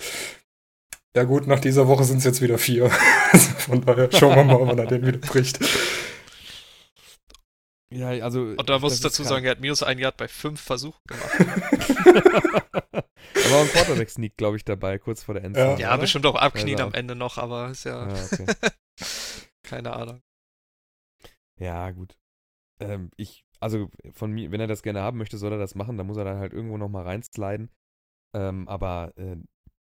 Ja gut, nach dieser Woche sind es jetzt wieder vier. *laughs* Also Von daher schauen wir mal, wann er den wieder bricht. Ja, also. Und da muss ich dazu sagen, er hat minus ein Yard bei fünf Versuchen gemacht. *laughs* da war ein Quarterback-Sneak, glaube ich, dabei, kurz vor der Endzone. Ja, oder? bestimmt auch abknien Also- am Ende noch, aber ist ja Ah, okay. *laughs* keine Ahnung. Ja, gut. Ähm, ich, also von mir, wenn er das gerne haben möchte, soll er das machen. Da muss er dann halt irgendwo nochmal reinsliden. Ähm, aber, äh,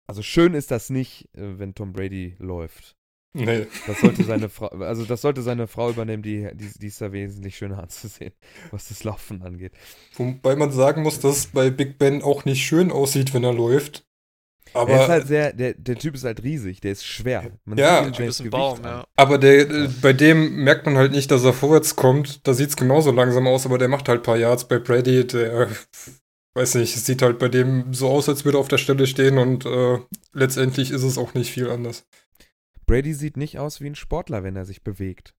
also schön ist das nicht, äh, wenn Tom Brady läuft. Nee. Das sollte seine Frau, also das sollte seine Frau übernehmen, die, die, die ist da wesentlich schöner anzusehen, was das Laufen angeht. Wobei man sagen muss, dass es bei Big Ben auch nicht schön aussieht, wenn er läuft. Aber, der ist halt sehr, der, der Typ ist halt riesig, der ist schwer. Man Ja. sieht bist ein Baum, ja. aber der, äh, bei dem merkt man halt nicht, dass er vorwärts kommt. Da sieht es genauso langsam aus, aber der macht halt ein paar Yards bei Brady. Der, weiß nicht, es sieht halt bei dem so aus, als würde er auf der Stelle stehen und äh, letztendlich ist es auch nicht viel anders. Brady sieht nicht aus wie ein Sportler, wenn er sich bewegt.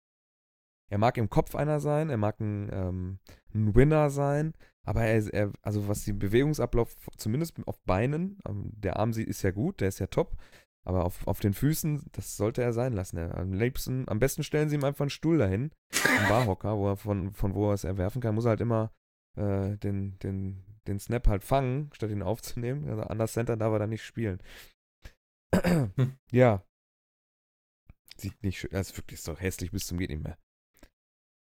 Er mag im Kopf einer sein, er mag ein, ähm, ein Winner sein, aber er, er, also was den Bewegungsablauf, zumindest auf Beinen, ähm, der Arm sieht, ist ja gut, der ist ja top, aber auf, auf den Füßen, das sollte er sein lassen. Er, am, liebsten, am besten stellen sie ihm einfach einen Stuhl dahin, einen Barhocker, wo er von, von wo er es erwerfen kann, muss er halt immer äh, den, den, den Snap halt fangen, statt ihn aufzunehmen. Also Under Center darf er dann nicht spielen. ja, Sieht nicht schön, das ist wirklich so hässlich bis zum geht nicht mehr.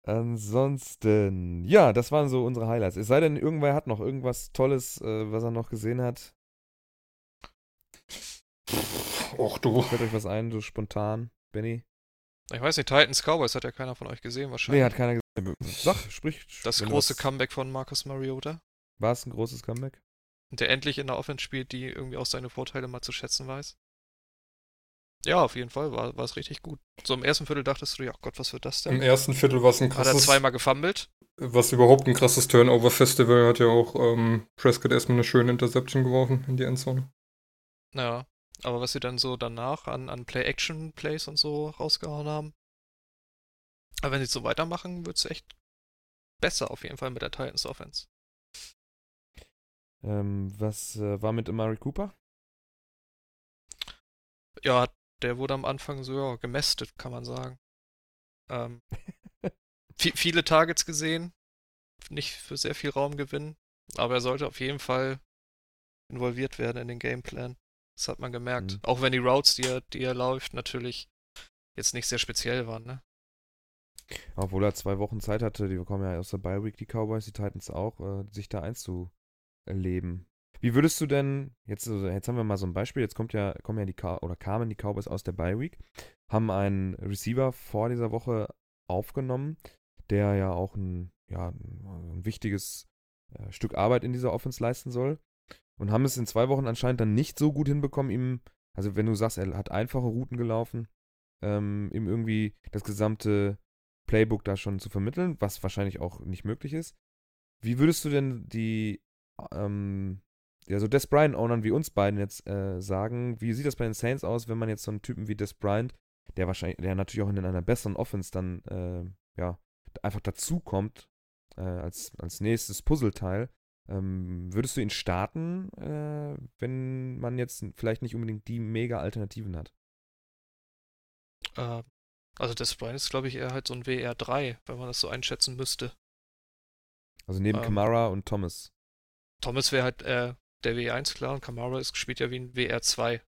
Ansonsten, ja, das waren so unsere Highlights. Es sei denn, irgendwer hat noch irgendwas Tolles, äh, was er noch gesehen hat. Och du. Fällt euch was ein, so spontan, Benny? Ich weiß nicht, Titans Cowboys hat ja keiner von euch gesehen wahrscheinlich. Nee, hat keiner gesehen. Sag, sprich. das große was- Comeback von Marcus Mariota. War es ein großes Comeback? Der endlich in der Offense spielt, die irgendwie auch seine Vorteile mal zu schätzen weiß. Ja, auf jeden Fall war, war es richtig gut. So im ersten Viertel dachtest du, ja Gott, was wird das Im denn? ersten Viertel war es ein Hat er krasses, zweimal gefummelt. was überhaupt ein krasses Turnover-Festival, hat ja auch ähm, Prescott erstmal eine schöne Interception geworfen in die Endzone. Ja, aber was sie dann so danach an, an Play-Action-Plays und so rausgehauen haben. Aber wenn sie so weitermachen, wird es echt besser auf jeden Fall mit der Titans Offense. Ähm, was äh, war mit Amari Cooper? Ja, der wurde am Anfang so ja, gemästet, kann man sagen. Ähm, *laughs* vi- viele Targets gesehen, nicht für sehr viel Raum gewinnen, aber er sollte auf jeden Fall involviert werden in den Gameplan. Das hat man gemerkt. Mhm. Auch wenn die Routes, die er, die er läuft, natürlich jetzt nicht sehr speziell waren, ne? Obwohl er zwei Wochen Zeit hatte, die kommen ja aus der Bye Week, die Cowboys, die Titans auch, äh, sich da einzuleben. Wie würdest du denn, jetzt, also jetzt haben wir mal so ein Beispiel, jetzt kommt ja, kommen ja die oder kamen die Cowboys aus der Bye Week, haben einen Receiver vor dieser Woche aufgenommen, der ja auch ein, ja, ein wichtiges äh, Stück Arbeit in dieser Offense leisten soll. Und haben es in zwei Wochen anscheinend dann nicht so gut hinbekommen, ihm, also wenn du sagst, er hat einfache Routen gelaufen, ähm, ihm irgendwie das gesamte Playbook da schon zu vermitteln, was wahrscheinlich auch nicht möglich ist. Wie würdest du denn die, ähm, ja, so Des Bryant-Ownern wie uns beiden jetzt äh, sagen, wie sieht das bei den Saints aus, wenn man jetzt so einen Typen wie Des Bryant, der wahrscheinlich, der natürlich auch in einer besseren Offense dann, äh, ja, einfach dazukommt, äh, als, als nächstes Puzzleteil, ähm, würdest du ihn starten, äh, wenn man jetzt vielleicht nicht unbedingt die mega Alternativen hat? Äh, also das Brian ist, glaube ich, eher halt so ein WR3, wenn man das so einschätzen müsste. Also neben Ähm. Kamara und Thomas. Thomas wäre halt äh, der W1, klar, und Kamara ist, spielt ja wie ein WR2.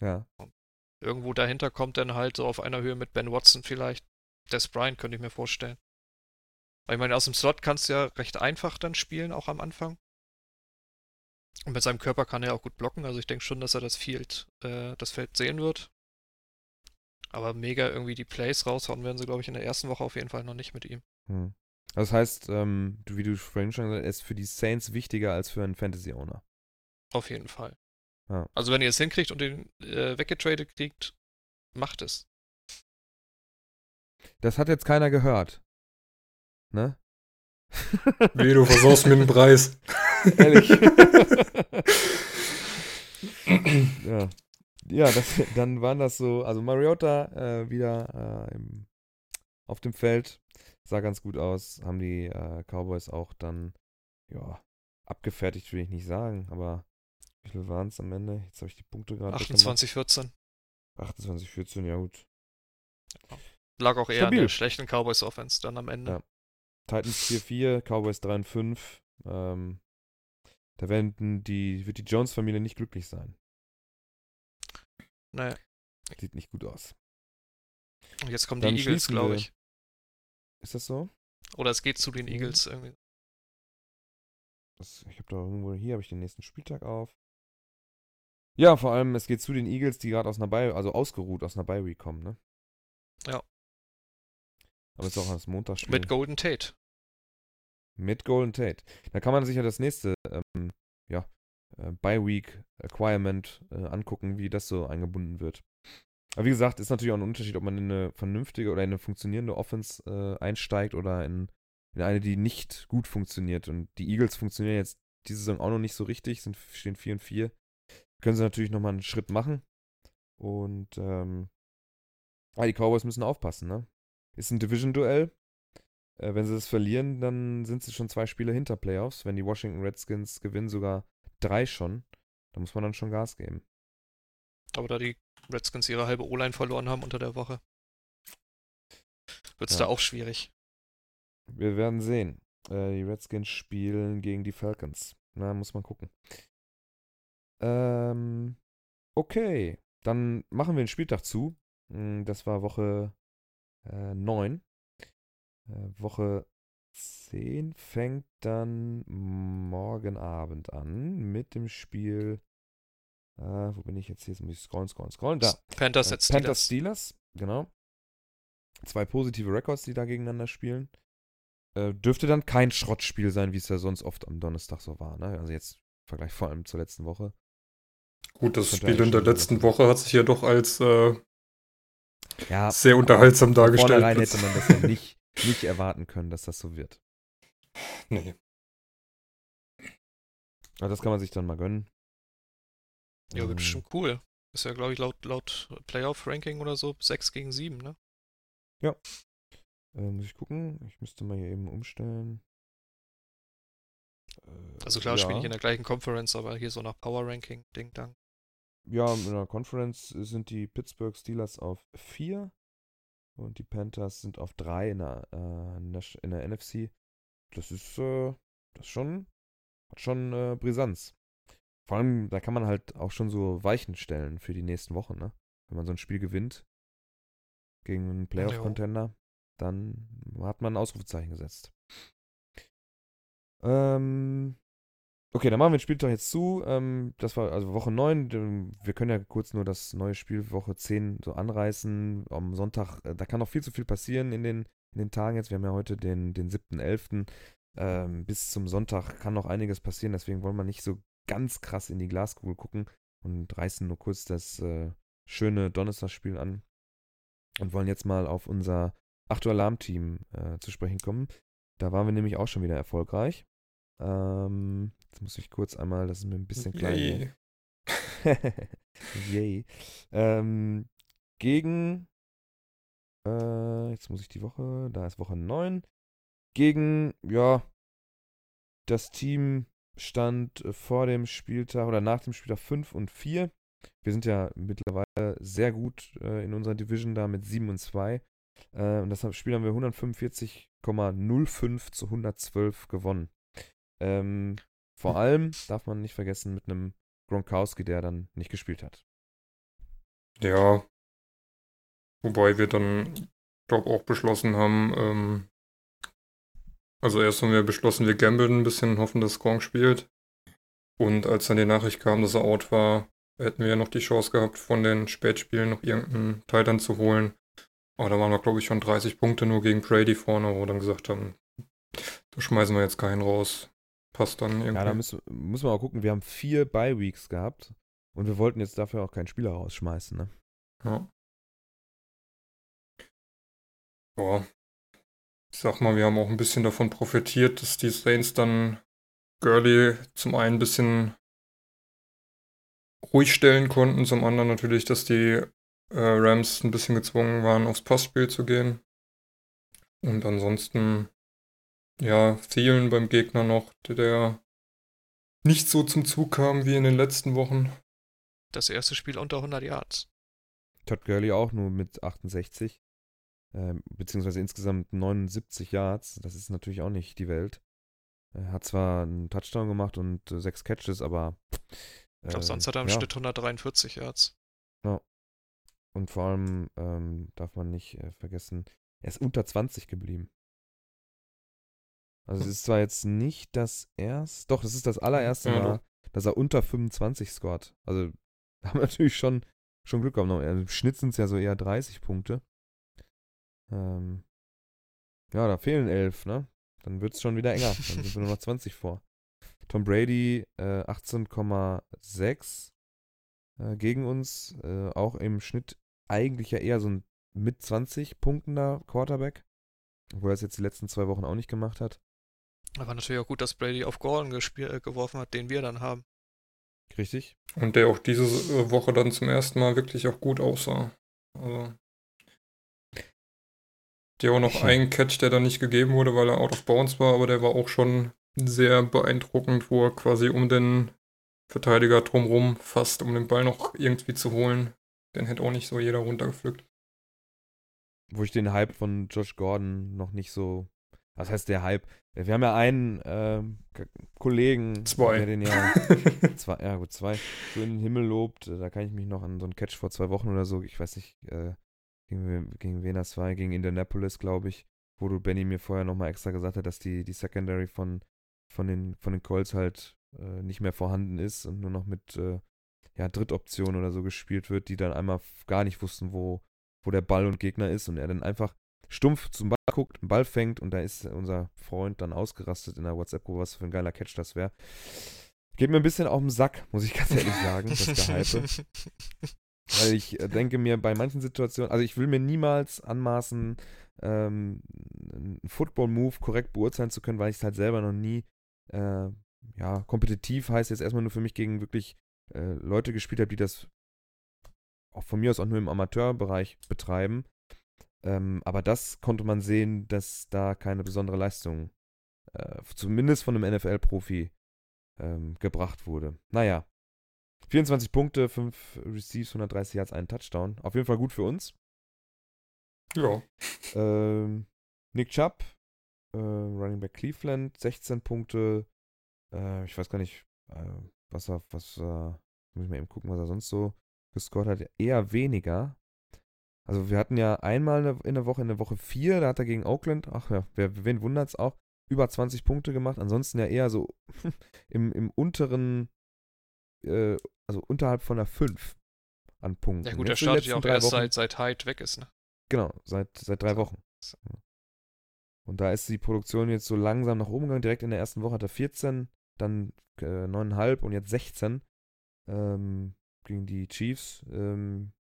Ja. Irgendwo dahinter kommt dann halt so auf einer Höhe mit Ben Watson vielleicht. Des Bryant könnte ich mir vorstellen. Weil ich meine, aus dem Slot kannst du ja recht einfach dann spielen, auch am Anfang. Und mit seinem Körper kann er auch gut blocken, also ich denke schon, dass er das Field, äh, das Feld sehen wird. Aber mega irgendwie die Plays raushauen werden sie, glaube ich, in der ersten Woche auf jeden Fall noch nicht mit ihm. Hm. Das heißt, ähm, wie du vorhin schon gesagt hast, ist für die Saints wichtiger als für einen Fantasy-Owner. Auf jeden Fall. Ja. Also wenn ihr es hinkriegt und den äh, weggetradet kriegt, macht es. Das hat jetzt keiner gehört. Ne? *laughs* Weh, du versaust mir den Preis. *laughs* Ehrlich. *laughs* ja. Ja, das, dann waren das so, also Mariota äh, wieder äh, im, auf dem Feld, sah ganz gut aus, haben die äh, Cowboys auch dann, ja, abgefertigt will ich nicht sagen, aber wie viel waren es am Ende? Jetzt habe ich die Punkte gerade 28, 14. 28, 14, ja gut. Lag auch eher an Stabil. der schlechten Cowboys Offense dann am Ende. Ja. Titans 4-4, Cowboys 3 und 5. Ähm, da werden die, wird die Jones-Familie nicht glücklich sein. Naja. Sieht nicht gut aus. Und jetzt kommen Dann die Eagles, glaube ich. Ist das so? Oder es geht zu den Mhm. Eagles irgendwie. Das, ich habe da irgendwo, hier habe ich den nächsten Spieltag auf. Ja, vor allem, es geht zu den Eagles, die gerade aus einer Bye, also ausgeruht aus einer Bye Week kommen, ne? Ja. Aber es ist auch das Montagsspiel. Mit Golden Tate. Mit Golden Tate. Da kann man sich ja das nächste, ähm, ja, äh, Bi-Week Acquirement äh, angucken, wie das so eingebunden wird. Aber wie gesagt, ist natürlich auch ein Unterschied, ob man in eine vernünftige oder in eine funktionierende Offense äh, einsteigt oder in, in eine, die nicht gut funktioniert. Und die Eagles funktionieren jetzt diese Saison auch noch nicht so richtig, sind, stehen 4 und 4. Können sie natürlich nochmal einen Schritt machen. Und ähm, ah, die Cowboys müssen aufpassen, ne? Ist ein Division-Duell. Äh, wenn sie das verlieren, dann sind sie schon zwei Spiele hinter Playoffs. Wenn die Washington Redskins gewinnen, sogar drei schon. Da muss man dann schon Gas geben. Aber da die Redskins ihre halbe O-Line verloren haben unter der Woche, wird es Ja. da auch schwierig. Wir werden sehen. Äh, die Redskins spielen gegen die Falcons. Na, muss man gucken. Ähm, okay. Dann machen wir den Spieltag zu. Mm, Das war Woche äh, 9. Äh, Woche 10 fängt dann morgen Abend an mit dem Spiel. Äh, wo bin ich jetzt hier? Jetzt muss ich scrollen, scrollen, scrollen. Da. Panthers Äh, Panthers Steelers. Steelers, genau. Zwei positive Records, die da gegeneinander spielen. Äh, dürfte dann kein Schrottspiel sein, wie es ja sonst oft am Donnerstag so war. Ne? Also jetzt im Vergleich vor allem zur letzten Woche. Gut, das Könnte Spiel in der letzten. Woche hat sich ja doch als äh, Ja, sehr unterhaltsam dargestellt. vornherein hätte man das ja nicht, nicht erwarten können, dass das so wird. Nee. Aber das kann man sich dann mal gönnen. Ja, wird Ähm, bestimmt cool. Ist ja, glaube ich, laut, laut Playoff-Ranking oder so 6 gegen 7, ne? Äh, muss ich gucken? Ich müsste mal hier eben umstellen. Äh, Also klar, ja. spiele ich in der gleichen Conference, aber hier so nach Power-Ranking, Ding Dang. Ja, in der Conference sind die Pittsburgh Steelers auf 4 und die Panthers sind auf 3 in der, äh, in der NFC. Das ist, äh, das schon, hat schon äh, Brisanz. Vor allem, da kann man halt auch schon so Weichen stellen für die nächsten Wochen, ne? Wenn man so ein Spiel gewinnt gegen einen Playoff-Contender, dann hat man ein Ausrufezeichen gesetzt. Ähm, okay, dann machen wir den Spieltag jetzt zu. Ähm, das war also Woche 9. Ähm, Wir können ja kurz nur das neue Spiel Woche 10 so anreißen. Am Sonntag, äh, da kann noch viel zu viel passieren in den, in den Tagen jetzt. Wir haben ja heute den, den 7.11. Ähm, bis zum Sonntag kann noch einiges passieren. Deswegen wollen wir nicht so ganz krass in die Glaskugel gucken und reißen nur kurz das äh, schöne Donnerstagsspiel an und wollen jetzt mal auf unser 8 Uhr Alarm-Team äh, zu sprechen kommen. Da waren wir nämlich auch schon wieder erfolgreich. Ähm, jetzt muss ich kurz einmal, das ist mir ein bisschen klein. Yay. *laughs* Yay. Ähm, gegen, äh, jetzt muss ich die Woche, da ist Woche 9. Gegen, ja, das Team stand äh, vor dem Spieltag oder nach dem Spieltag 5 und 4. Wir sind ja mittlerweile sehr gut äh, in unserer Division da mit 7 und 2. Äh, und das Spiel haben wir 145,05 zu 112 gewonnen. Ähm, vor allem darf man nicht vergessen mit einem Gronkowski, der dann nicht gespielt hat. Ja. Wobei wir dann, glaube auch beschlossen haben, ähm, also erst haben wir beschlossen, wir gambeln ein bisschen, hoffen, dass Gronk spielt. Und als dann die Nachricht kam, dass er out war, hätten wir ja noch die Chance gehabt, von den Spätspielen noch irgendeinen Teil zu holen. Aber da waren wir, glaube ich, schon 30 Punkte nur gegen Brady vorne, wo wir dann gesagt haben, da schmeißen wir jetzt keinen raus. Passt dann irgendwie. Ja, da müssen, muss man auch gucken. Wir haben vier Bye-Weeks gehabt und wir wollten jetzt dafür auch keinen Spieler rausschmeißen. Ne? Ja. Ja. Ich sag mal, wir haben auch ein bisschen davon profitiert, dass die Saints dann Gurley zum einen ein bisschen ruhig stellen konnten, zum anderen natürlich, dass die äh, Rams ein bisschen gezwungen waren, aufs Passspiel zu gehen. Und ansonsten, ja, Thielen beim Gegner noch, der nicht so zum Zug kam wie in den letzten Wochen. Das erste Spiel unter 100 Yards. Todd Gurley auch nur mit 68. Ähm, beziehungsweise insgesamt 79 Yards. Das ist natürlich auch nicht die Welt. Er hat zwar einen Touchdown gemacht und äh, sechs Catches, aber. Ich glaube, äh, sonst hat er im ja. Schnitt 143 Yards. Und vor allem ähm, darf man nicht äh, vergessen, er ist unter 20 geblieben. Also es ist zwar jetzt nicht das erste, doch, das ist das allererste Ja, Mal, dass er unter 25 scored. Also da *laughs* haben wir natürlich schon, schon Glück gehabt. Im Schnitt sind es ja so eher 30 Punkte. Ähm, ja, da fehlen 11, ne? Dann wird es schon wieder enger. Dann sind wir nur noch *laughs* 20 vor. Tom Brady äh, 18,6 äh, gegen uns. Äh, auch im Schnitt eigentlich ja eher so ein mit 20 Punktender Quarterback. Obwohl er es jetzt die letzten zwei Wochen auch nicht gemacht hat. Aber natürlich auch gut, dass Brady auf Gordon gespiel, äh, geworfen hat, den wir dann haben. Richtig. Und der auch diese Woche dann zum ersten Mal wirklich auch gut aussah. Also. Der auch noch ein Catch, der dann nicht gegeben wurde, weil er out of bounds war, aber der war auch schon sehr beeindruckend, wo er quasi um den Verteidiger drumrum fasst, um den Ball noch irgendwie zu holen. Den hätte auch nicht so jeder runtergepflückt. Wo ich den Hype von Josh Gordon noch nicht so. Was heißt der Hype? Wir haben ja einen äh, Kollegen, Zwei. der den ja, *laughs* zwei, ja gut, zwei, so in den Himmel lobt. Da kann ich mich noch an so einen Catch vor zwei Wochen oder so, ich weiß nicht, äh, gegen, gegen wen das gegen Indianapolis, glaube ich, wo du Benny mir vorher nochmal extra gesagt hat, dass die, die Secondary von, von, den, von den Colts halt äh, nicht mehr vorhanden ist und nur noch mit äh, ja, Drittoptionen oder so gespielt wird, die dann einmal gar nicht wussten, wo, wo der Ball und Gegner ist und er dann einfach stumpf zum Ball guckt, einen Ball fängt und da ist unser Freund dann ausgerastet in der WhatsApp-Gruppe, was für ein geiler Catch das wäre. Geht mir ein bisschen auf den Sack, muss ich ganz ehrlich sagen, das Gehype. *laughs* Weil ich äh, denke mir bei manchen Situationen, also ich will mir niemals anmaßen, ähm, einen Football-Move korrekt beurteilen zu können, weil ich es halt selber noch nie, äh, ja, kompetitiv heißt jetzt erstmal nur für mich gegen wirklich äh, Leute gespielt habe, die das auch von mir aus auch nur im Amateurbereich betreiben. Ähm, aber das konnte man sehen, dass da keine besondere Leistung, äh, zumindest von einem NFL-Profi, ähm, gebracht wurde. Naja. 24 Punkte, 5 Receives, 130 Yards, einen Touchdown. Auf jeden Fall gut für uns. ja. Ähm, Nick Chubb, äh, Running Back Cleveland, 16 Punkte. Äh, ich weiß gar nicht, äh, was er, was, äh, muss ich mal eben gucken, was er sonst so gescored hat. Eher weniger. Also wir hatten ja einmal in der Woche, in der Woche 4, da hat er gegen Oakland, ach ja, wer, wen wundert's auch, über 20 Punkte gemacht. Ansonsten ja eher so *laughs* im, im unteren, äh, also unterhalb von der 5 an Punkten. Ja gut, er die startet ja auch erst Wochen- seit, seit Hyde weg ist, ne? Genau, seit, seit drei. Wochen. Und da ist die Produktion jetzt so langsam nach oben gegangen. Direkt in der ersten Woche hat er 14, dann äh, 9,5 und jetzt 16 ähm, gegen die Chiefs. Ähm,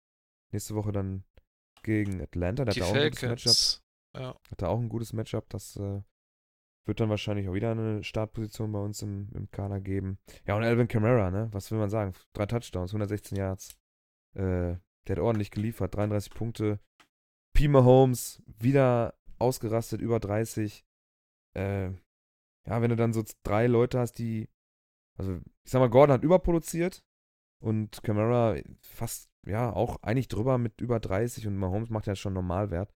nächste Woche dann gegen Atlanta. Der Die hat da auch ein gutes Matchup. Ja. Hat da auch ein gutes Matchup. Das äh, wird dann wahrscheinlich auch wieder eine Startposition bei uns im, im Kader geben. Ja, und Alvin Kamara, ne? Was will man sagen? Drei Touchdowns, 116 Yards. Äh, der hat ordentlich geliefert, 33 Punkte. P. Mahomes wieder ausgerastet, über 30. Äh, ja, wenn du dann so drei Leute hast, die, also ich sag mal, Gordon hat überproduziert und Camara fast, ja, auch eigentlich drüber mit über 30 und Mahomes macht ja schon Normalwert.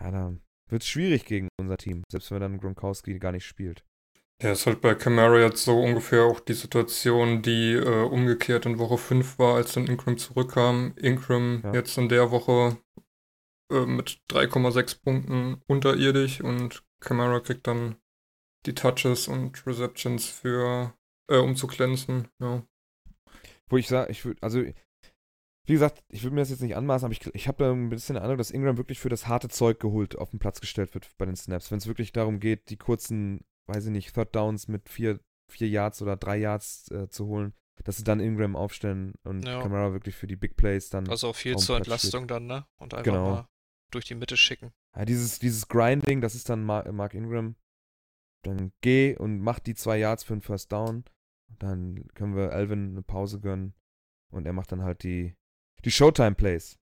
Ja, da wird es schwierig gegen unser Team, selbst wenn dann Gronkowski gar nicht spielt. Ja, ist halt bei Camara jetzt so ungefähr auch die Situation, die äh, umgekehrt in Woche 5 war, als dann Ingram zurückkam. Ingram Ja. jetzt in der Woche äh, mit 3,6 Punkten unterirdisch und Camara kriegt dann die Touches und Receptions für, äh, um zu glänzen. Ja. Wo ich sage, ich würde, also, wie gesagt, ich würde mir das jetzt nicht anmaßen, aber ich, ich habe da ein bisschen den Eindruck, dass Ingram wirklich für das harte Zeug geholt auf den Platz gestellt wird bei den Snaps. Wenn es wirklich darum geht, die kurzen, weiß ich nicht, Third Downs mit vier, vier Yards oder drei Yards äh, zu holen, dass sie dann Ingram aufstellen und Ja. Kamera wirklich für die Big Plays dann. Also auch viel zur Platz Entlastung dann, ne? Und einfach Genau. mal durch die Mitte schicken. Ja, dieses, dieses Grinding, das ist dann Mark, Mark Ingram. Dann geh und mach die zwei Yards für den First Down. Dann können wir Alvin eine Pause gönnen. Und er macht dann halt die, die Showtime-Plays.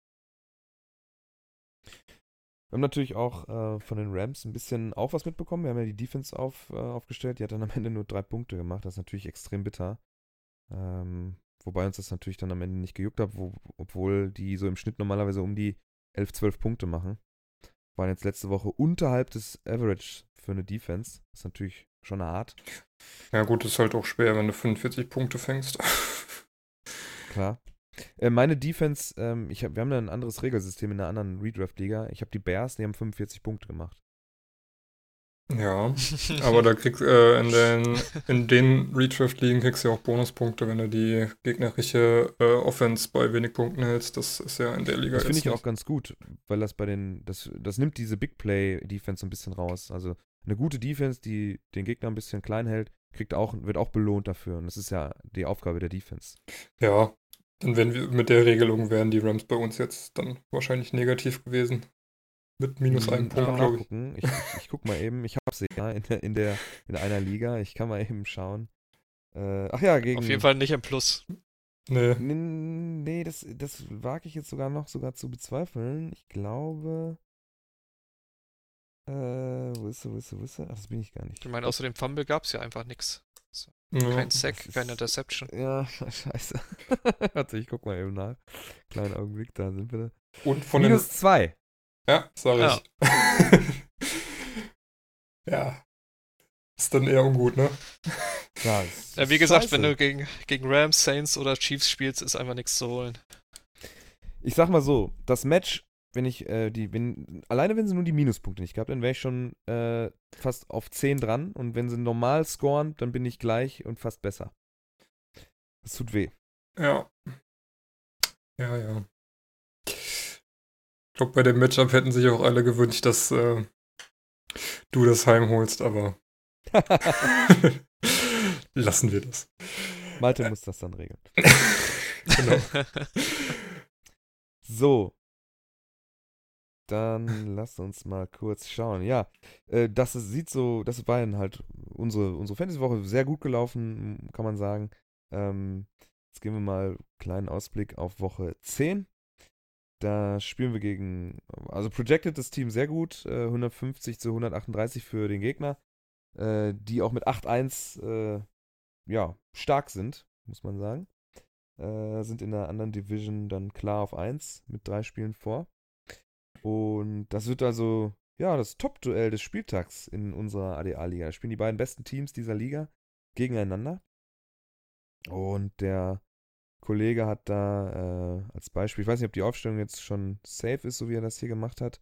Wir haben natürlich auch äh, von den Rams ein bisschen auch was mitbekommen. Wir haben ja die Defense auf, äh, aufgestellt. Die hat dann am Ende nur drei Punkte gemacht. Das ist natürlich extrem bitter. Ähm, wobei uns das natürlich dann am Ende nicht gejuckt hat, wo, obwohl die so im Schnitt normalerweise um die 11, 12 Punkte machen waren jetzt letzte Woche unterhalb des Average für eine Defense. Das ist natürlich schon hart, ja, gut, ist halt auch schwer, wenn du 45 Punkte fängst. *laughs* klar. Äh, meine Defense, ähm, ich hab, wir haben da ein anderes Regelsystem in einer anderen Redraft-Liga. Ich habe die Bears, die haben 45 Punkte gemacht. ja, *laughs* aber da kriegst äh, in den, in den Redraft-Ligen kriegst du ja auch Bonuspunkte, wenn du die gegnerische äh, Offense bei wenig Punkten hältst. Das ist ja in der Liga Das finde ich auch nicht. ganz gut, weil das bei den, das, das nimmt diese Big Play-Defense so ein bisschen raus. Also eine gute Defense, die den Gegner ein bisschen klein hält, kriegt auch, wird auch belohnt dafür. Und das ist ja die Aufgabe der Defense. Ja, dann wären wir mit der Regelung wären die Rams bei uns jetzt dann wahrscheinlich negativ gewesen. Mit minus Hm, einem Punkt, glaube ich. Ich, ich, ich guck mal eben, ich hab's ja in, der, in, der, in einer Liga. Ich kann mal eben schauen. Äh, ach ja, gegen. Auf jeden Fall nicht im Plus. Nee, Nee, nee das, das wage ich jetzt sogar noch sogar zu bezweifeln. Ich glaube. Äh, wo ist er, wo ist er, wo ist er? Ach, das bin ich gar nicht. Ich meine, außer dem Fumble gab es ja einfach nichts. Ja. Kein Sack, keine Interception. Ja, *laughs* scheiße. *laughs* Warte, ich guck mal eben nach. Kleinen Augenblick, da sind wir. Und von den Minus zwei. Ja, sag Ja. ich. *laughs* ja. Ist dann eher ungut, ne? Ja, Ja, wie gesagt, scheiße. wenn du gegen, gegen Rams, Saints oder Chiefs spielst, ist einfach nichts zu holen. Ich sag mal so, das Match, wenn ich äh, die, wenn, alleine wenn sie nur die Minuspunkte nicht gehabt, dann wäre ich schon äh, fast auf 10 dran und wenn sie normal scoren, dann bin ich gleich und fast besser. Das tut weh. Ja. Ja, ja. Ich glaube, bei dem Matchup hätten sich auch alle gewünscht, dass äh, du das heimholst, aber *laughs* lassen wir das. Malte muss das dann regeln. *laughs* Genau. *laughs* So. Dann lass uns mal kurz schauen. Ja, äh, das ist, sieht so, das war dann halt unsere, unsere Fantasy-Woche sehr gut gelaufen, kann man sagen. Ähm, jetzt gehen wir mal einen kleinen Ausblick auf Woche 10. Da spielen wir gegen, also projected das Team sehr gut, äh, 150 zu 138 für den Gegner, äh, die auch mit 8-1 äh, ja, stark sind, muss man sagen äh, sind in der anderen Division dann klar auf 1 mit drei Spielen vor. Und das wird also, ja, das Top-Duell des Spieltags in unserer ADA-Liga. Da spielen die beiden besten Teams dieser Liga gegeneinander. Und der Kollege hat da äh, als Beispiel, ich weiß nicht, ob die Aufstellung jetzt schon safe ist, so wie er das hier gemacht hat,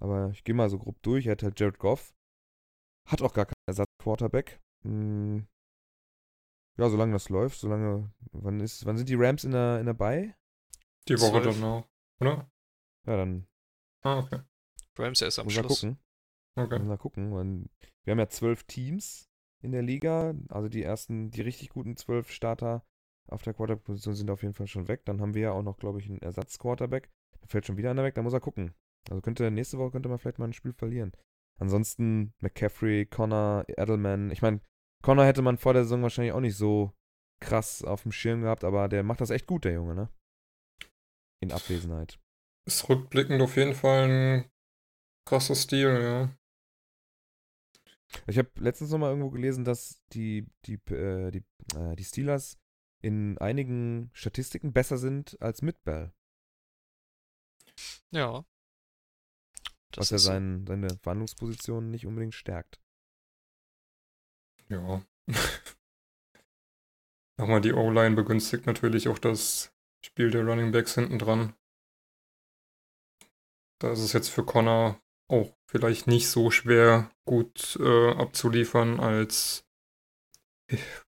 aber ich gehe mal so grob durch. Er hat halt Jared Goff, hat auch gar keinen Ersatz-Quarterback. Hm, ja, solange das läuft, solange. Wann ist, wann sind die Rams in der, in der Bay? Die Woche auch, oder? Ja, dann Ah, okay. Rams erst am muss er Schluss. gucken. Okay. Muss er gucken. Wir haben ja zwölf Teams in der Liga. Also die ersten, die richtig guten zwölf Starter auf der Quarterback-Position sind auf jeden Fall schon weg. Dann haben wir ja auch noch, glaube ich, einen Ersatz-Quarterback. Da fällt schon wieder einer weg, da muss er gucken. Also könnte nächste Woche könnte man vielleicht mal ein Spiel verlieren. Ansonsten McCaffrey, Connor, Edelman. Ich meine, Connor hätte man vor der Saison wahrscheinlich auch nicht so krass auf dem Schirm gehabt, aber der macht das echt gut, der Junge, ne? In Abwesenheit. Ist rückblickend auf jeden Fall ein krasser Stil, ja. Ich habe letztens noch mal irgendwo gelesen, dass die, die, äh, die, äh, die Steelers in einigen Statistiken besser sind als mit Bell. Ja. Was Das ja ist so. sein, seine Verhandlungsposition nicht unbedingt stärkt. Ja. *laughs* Nochmal die O-Line begünstigt natürlich auch das Spiel der Running Backs hinten dran. Da ist es jetzt für Connor auch vielleicht nicht so schwer gut äh, abzuliefern als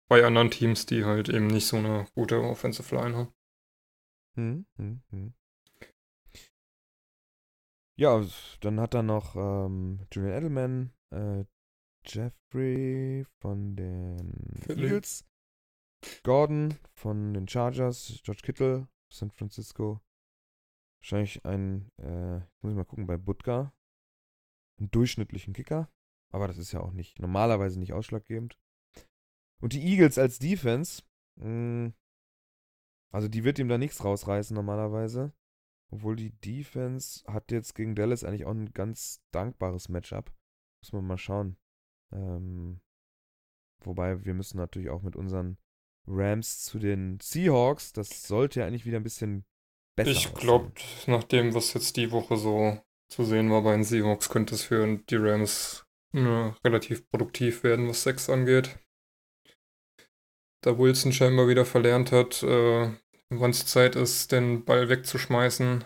bei anderen Teams, die halt eben nicht so eine gute Offensive Line haben. Hm, hm, hm. Ja, dann hat er noch ähm, Julian Edelman, äh, Jeffrey von den Philly. Eagles, Gordon von den Chargers, George Kittle, San Francisco. Wahrscheinlich ein, äh, muss ich mal gucken, bei Butka. Einen durchschnittlichen Kicker. Aber das ist ja auch nicht, normalerweise nicht ausschlaggebend. Und die Eagles als Defense, mh, also die wird ihm da nichts rausreißen normalerweise. Obwohl die Defense hat jetzt gegen Dallas eigentlich auch ein ganz dankbares Matchup. Muss man mal schauen. Ähm, wobei wir müssen natürlich auch mit unseren Rams zu den Seahawks. Das sollte ja eigentlich wieder ein bisschen besser Ich glaube, nach dem, was jetzt die Woche so zu sehen war bei den Seahawks, könnte es für die Rams äh, relativ produktiv werden, was Sex angeht. Da Wilson scheinbar wieder verlernt hat, äh, wann es Zeit ist, den Ball wegzuschmeißen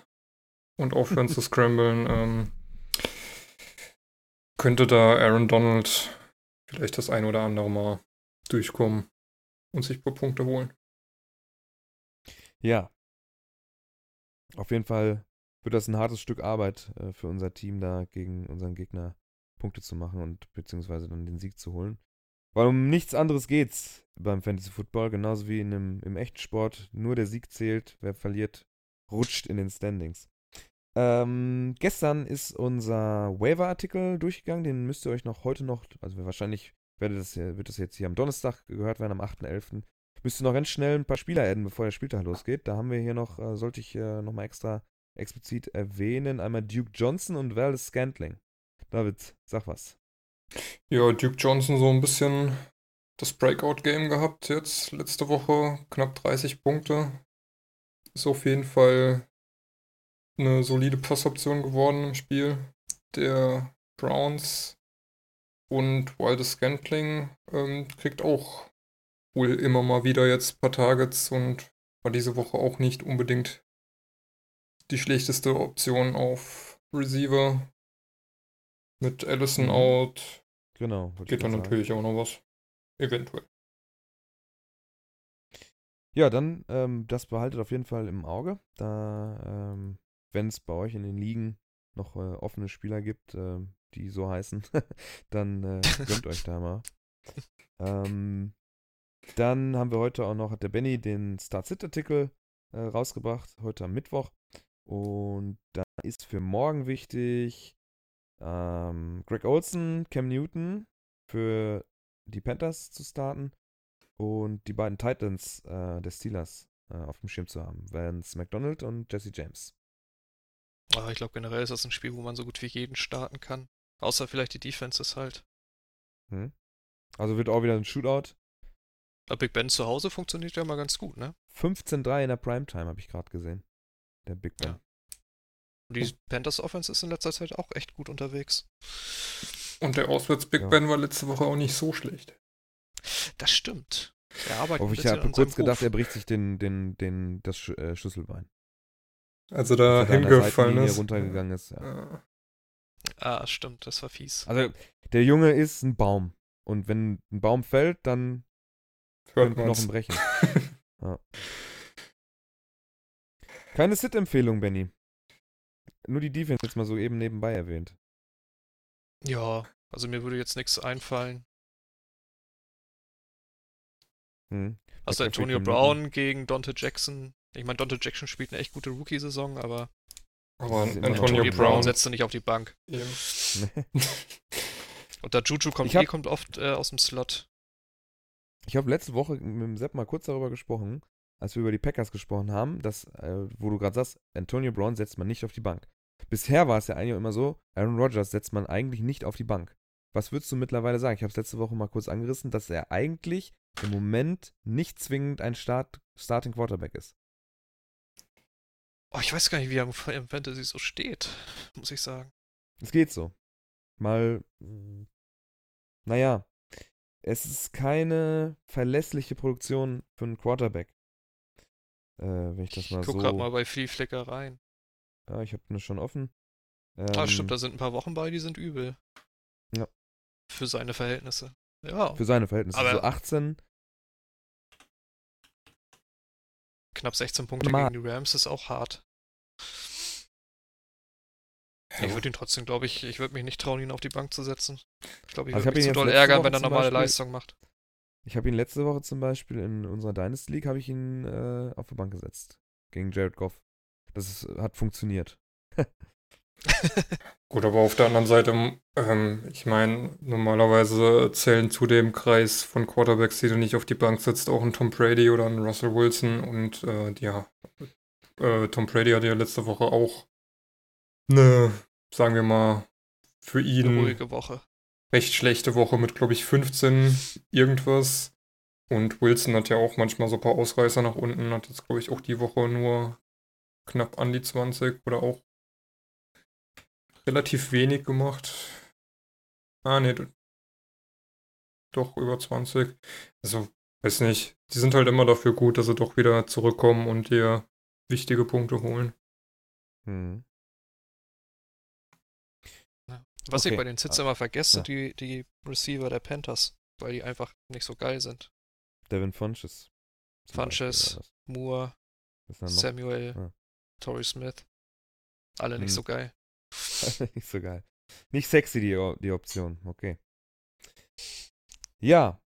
und aufhören *laughs* zu scramblen, ähm, könnte da Aaron Donald vielleicht das ein oder andere Mal durchkommen und sich ein paar Punkte holen. Ja. Auf jeden Fall wird das ein hartes Stück Arbeit äh, für unser Team da gegen unseren Gegner Punkte zu machen und beziehungsweise dann den Sieg zu holen. Weil um nichts anderes geht's beim Fantasy Football, genauso wie in einem, im echten Sport. Nur der Sieg zählt, wer verliert, rutscht in den Standings. Ähm, gestern ist unser Waiver-Artikel durchgegangen, den müsst ihr euch noch heute noch, also wahrscheinlich werdet das, wird das jetzt hier am Donnerstag gehört werden, am 8.11. Müsst ihr noch ganz schnell ein paar Spieler adden, bevor der Spieltag losgeht. Da haben wir hier noch, äh, sollte ich äh, nochmal extra explizit erwähnen, einmal Duke Johnson und Wallace Scantling. David, sag was. Ja, Duke Johnson so ein bisschen das Breakout-Game gehabt jetzt letzte Woche, knapp 30 Punkte. Ist auf jeden Fall eine solide Passoption geworden im Spiel der Browns. Und Wildes Scantling ähm, kriegt auch wohl immer mal wieder jetzt ein paar Targets und war diese Woche auch nicht unbedingt die schlechteste Option auf Receiver. Mit Allison Mhm. out Genau. geht dann sagen. natürlich auch noch was. Eventuell. Ja, dann, ähm, das behaltet auf jeden Fall im Auge. Da, ähm, wenn es bei euch in den Ligen noch äh, offene Spieler gibt, äh, die so heißen, *laughs* dann äh, gönnt euch da mal. *laughs* Ähm, dann haben wir heute auch noch, hat der Benny den Start-Sit-Artikel äh, rausgebracht, heute am Mittwoch. Und da ist für morgen wichtig ähm, Greg Olson, Cam Newton für die Panthers zu starten und die beiden Titans äh, der Steelers äh, auf dem Schirm zu haben. Vance McDonald und Jesse James. Aber ich glaube, generell ist das ein Spiel, wo man so gut wie jeden starten kann. Außer vielleicht die Defenses halt. Hm? Also wird auch wieder ein Shootout. Aber Big Ben zu Hause funktioniert ja mal ganz gut, ne? 15-3 in der Primetime habe ich gerade gesehen. Der Big Ben. Ja. Und die Panthers Offense ist in letzter Zeit auch echt gut unterwegs. Und der Auswärts Big Ja. Ben war letzte Woche auch nicht so schlecht. Das stimmt. Er arbeitet ich habe kurz gedacht, Ruf. er bricht sich den, den, den, das Sch äh, Schlüsselbein. Also da er hingefallen ist. runtergegangen ist. Ja. Äh, Ah, stimmt, das war fies. Also, der Junge ist ein Baum. Und wenn ein Baum fällt, dann können Knochen brechen. *laughs* ja. Keine Sit-Empfehlung, Benny. Nur die Defense jetzt mal so eben nebenbei erwähnt. Ja, also mir würde jetzt nichts einfallen. Hm. Also Antonio Brown gegen Dante Jackson. Ich meine, Dante Jackson spielt eine echt gute Rookie-Saison, aber Aber immer noch Antonio Antonio Brown Brown. setzt du nicht auf die Bank. eben. *laughs* Und der Juju kommt hab- eh, kommt oft äh, aus dem Slot. Ich habe letzte Woche mit dem Sepp mal kurz darüber gesprochen, als wir über die Packers gesprochen haben, dass, äh, wo du gerade sagst, Antonio Brown setzt man nicht auf die Bank. Bisher war es ja eigentlich immer so, Aaron Rodgers setzt man eigentlich nicht auf die Bank. Was würdest du mittlerweile sagen? Ich habe es letzte Woche mal kurz angerissen, dass er eigentlich im Moment nicht zwingend ein Start, Starting Quarterback ist. Oh, ich weiß gar nicht, wie er im Fantasy so steht, muss ich sagen. Es geht so. Mal, mh, naja, es ist keine verlässliche Produktion für einen Quarterback. Äh, wenn ich das Ich mal guck so. grad mal bei Free Flicker rein. Ja, ich habe das schon offen. ah, Ähm, stimmt, da sind ein paar Wochen bei, die sind übel. Ja. Für seine Verhältnisse. Ja, Für seine Verhältnisse. Aber- so 18. knapp 16 Punkte Mal. gegen die Rams ist auch hart. Ich würde ihn trotzdem, glaube ich, ich würde mich nicht trauen, ihn auf die Bank zu setzen. Ich glaube, ich Also würde mich ihn zu doll ärgern, Woche wenn er normale Beispiel- Leistung macht. Ich habe ihn letzte Woche zum Beispiel in unserer Dynasty League habe ich ihn äh, auf die Bank gesetzt. Gegen Jared Goff. Das ist, hat funktioniert. *laughs* Gut, aber auf der anderen Seite, ähm, ich meine, normalerweise zählen zu dem Kreis von Quarterbacks, die du nicht auf die Bank setzt, auch ein Tom Brady oder ein Russell Wilson. Und äh, ja, äh, Tom Brady hatte ja letzte Woche auch eine, sagen wir mal, für Eine ihn ruhige Woche. recht schlechte Woche mit, glaube ich, 15 irgendwas. Und Wilson hat ja auch manchmal so ein paar Ausreißer nach unten, hat jetzt, glaube ich, auch die Woche nur knapp an die 20 oder auch relativ wenig gemacht. Ah, nee, d- doch über 20. Also, weiß nicht, die sind halt immer dafür gut, dass sie doch wieder zurückkommen und dir wichtige Punkte holen. Hm. Was ich Okay. bei den Sits immer vergesse, Ja. die, die Receiver der Panthers, weil die einfach nicht so geil sind. Devin Funches. Funches. Moore, Samuel, Ja. Torrey Smith. Alle nicht Mhm. so geil. *laughs* nicht so geil. Nicht sexy, die, die Option. Okay. Ja.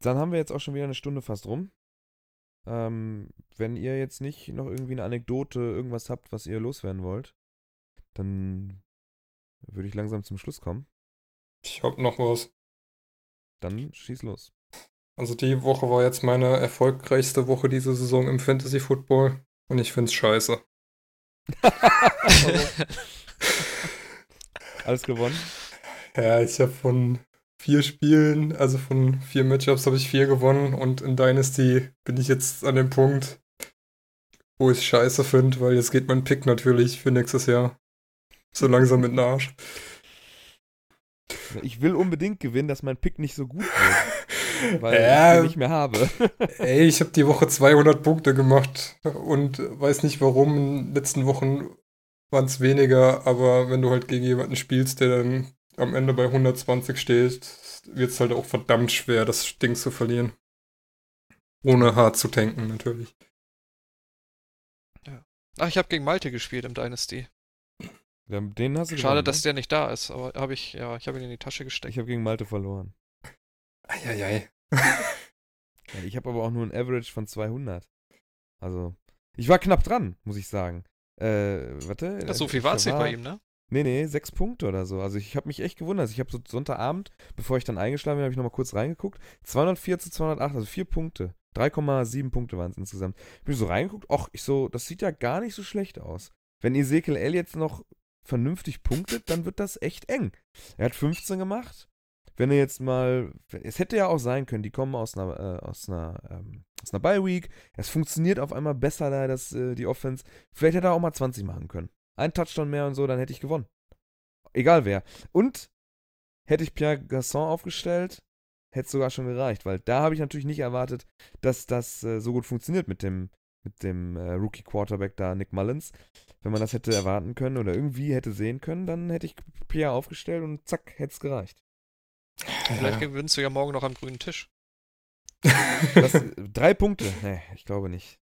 Dann haben wir jetzt auch schon wieder eine Stunde fast rum. Ähm, wenn ihr jetzt nicht noch irgendwie eine Anekdote, irgendwas habt, was ihr loswerden wollt, dann würde ich langsam zum Schluss kommen. Ich hab noch was. Dann schieß los. Also die Woche war jetzt meine erfolgreichste Woche diese Saison im Fantasy Football und ich find's scheiße. *laughs* Alles gewonnen? Ja, ich habe von vier Spielen, also von vier Matchups habe ich vier gewonnen und in Dynasty bin ich jetzt an dem Punkt, wo ich scheiße finde, weil jetzt geht mein Pick natürlich für nächstes Jahr so langsam mit den Arsch. Ich will unbedingt gewinnen, dass mein Pick nicht so gut wird. *laughs* Weil Ja. ich den nicht mehr habe. *laughs* Ey, ich habe die Woche 200 Punkte gemacht und weiß nicht warum. In den letzten Wochen waren es weniger, aber wenn du halt gegen jemanden spielst, der dann am Ende bei 120 steht, wird es halt auch verdammt schwer, das Ding zu verlieren. Ohne hart zu tanken, natürlich. Ach, ich habe gegen Malte gespielt im Dynasty. Ja, Den hast du Schade, gewonnen, dass ne? der nicht da ist, aber habe ich, ja, ich habe ihn in die Tasche gesteckt. Ich habe gegen Malte verloren. Eieiei. *laughs* Ja, Ich habe aber auch nur ein Average von 200. Also, ich war knapp dran, muss ich sagen. Äh, warte. Ja, so äh, viel war es nicht bei ihm, ne? Nee, nee, sechs Punkte oder so. Also ich habe mich echt gewundert. Ich habe so Sonntagabend, bevor ich dann eingeschlafen bin, habe ich nochmal kurz reingeguckt. 204 zu 208, also vier Punkte. 3,7 Punkte waren es insgesamt. Ich bin so reingeguckt, ach, ich so, das sieht ja gar nicht so schlecht aus. Wenn Ezekiel L jetzt noch vernünftig punktet, dann wird das echt eng. Er hat 15 gemacht. Wenn er jetzt mal, es hätte ja auch sein können, die kommen aus einer, äh, aus einer, ähm, aus einer Bye Week. Es funktioniert auf einmal besser da, das, äh, die Offense. Vielleicht hätte er auch mal 20 machen können. Ein Touchdown mehr und so, dann hätte ich gewonnen. Egal wer. Und hätte ich Pierre Gasson aufgestellt, hätte es sogar schon gereicht, weil da habe ich natürlich nicht erwartet, dass das äh, so gut funktioniert mit dem, mit dem äh, Rookie Quarterback da, Nick Mullins. Wenn man das hätte erwarten können oder irgendwie hätte sehen können, dann hätte ich Pierre aufgestellt und zack, hätte es gereicht. Vielleicht gewinnst du ja morgen noch am grünen Tisch. Das, drei Punkte? Nee, ich glaube nicht.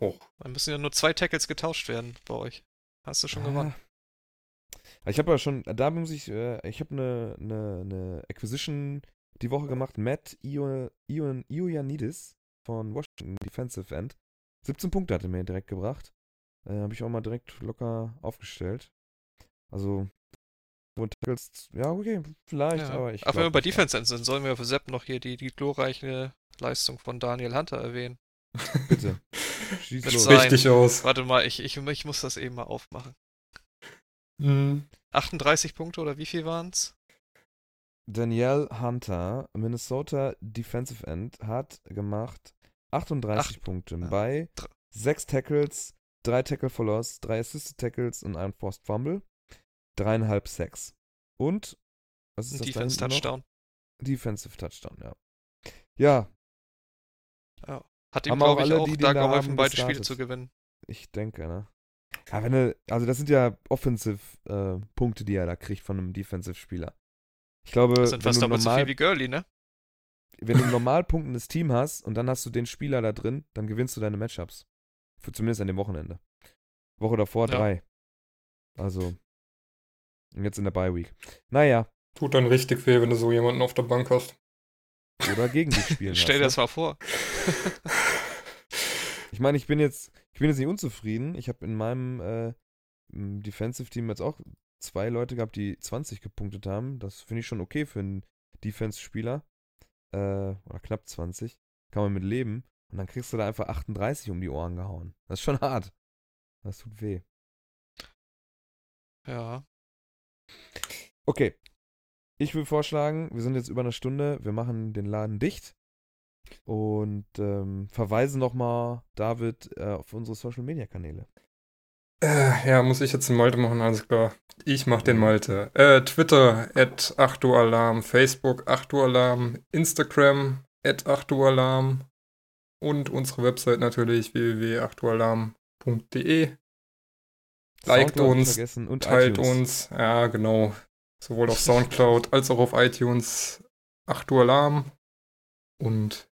Oh. Dann müssen ja nur zwei Tackles getauscht werden bei euch. Hast du schon gewonnen. Ah. Ich habe ja schon, da muss ich, äh, ich habe eine, eine, eine Acquisition die Woche gemacht. Matt Io, Io, Ioannidis von Washington, Defensive End. 17 Punkte hat er mir direkt gebracht. Äh, habe ich auch mal direkt locker aufgestellt. Also, ja, okay, vielleicht, Ja. aber ich. Ach, wenn wir bei Defense Ends sind, sollen wir für Sepp noch hier die, die glorreiche Leistung von Daniel Hunter erwähnen. Bitte. *laughs* Schieß Das los. sei- Richtig aus. Warte mal, ich, ich, ich muss das eben mal aufmachen. Hm. 38 Punkte oder wie viel waren's? Danielle Hunter, Minnesota Defensive End, hat gemacht 38 Acht- Punkte ja. bei Dr- 6 Tackles, 3 Tackle for Loss, 3 Assisted Tackles und einem Forced Fumble, 3,5 Sacks. Und, was ist das da Defense hinten noch? Touchdown. Defensive Touchdown, ja. Ja, Hat ihm, glaube ich, alle, auch die da geholfen, beide gestartet. Spiele zu gewinnen. ich denke, ne. Ja, wenn er, also das sind ja Offensive äh, Punkte, die er da kriegt von einem Defensive-Spieler. Ich glaube, Das sind fast doppelt so normal viel wie Gurley, ne? Wenn du ein normal punktendes Team hast und dann hast du den Spieler da drin, dann gewinnst du deine Matchups. Für zumindest an dem Wochenende. Woche davor Ja. drei. Also. Und jetzt in der Bye Week. Naja, Tut dann richtig weh, wenn du so jemanden auf der Bank hast. oder gegen dich spielen. *laughs* Stell dir hast, das mal vor. ne? *laughs* Ich meine, ich bin jetzt, ich bin jetzt nicht unzufrieden. Ich habe in meinem äh, Defensive Team jetzt auch zwei Leute gehabt, die 20 gepunktet haben. Das finde ich schon okay für einen Defense-Spieler. Äh, oder knapp 20. Kann man mit leben. Und dann kriegst du da einfach 38 um die Ohren gehauen. Das ist schon *laughs* hart. Das tut weh. Ja. Okay. Ich will vorschlagen, wir sind jetzt über eine Stunde, wir machen den Laden dicht und ähm, verweisen nochmal, David, äh, auf unsere Social Media Kanäle. Äh, ja, muss ich jetzt den Malte machen, alles klar. Ich mach den Malte. Äh, Twitter, at 8 Uhr Alarm, Facebook, 8 Uhr Alarm, Instagram, at 8 Uhr Alarm und unsere Website natürlich, www.8ualarm.de. Liked uns, Teilt iTunes. uns, ja, genau. Sowohl auf Soundcloud als auch auf iTunes 8 Uhr Alarm. Und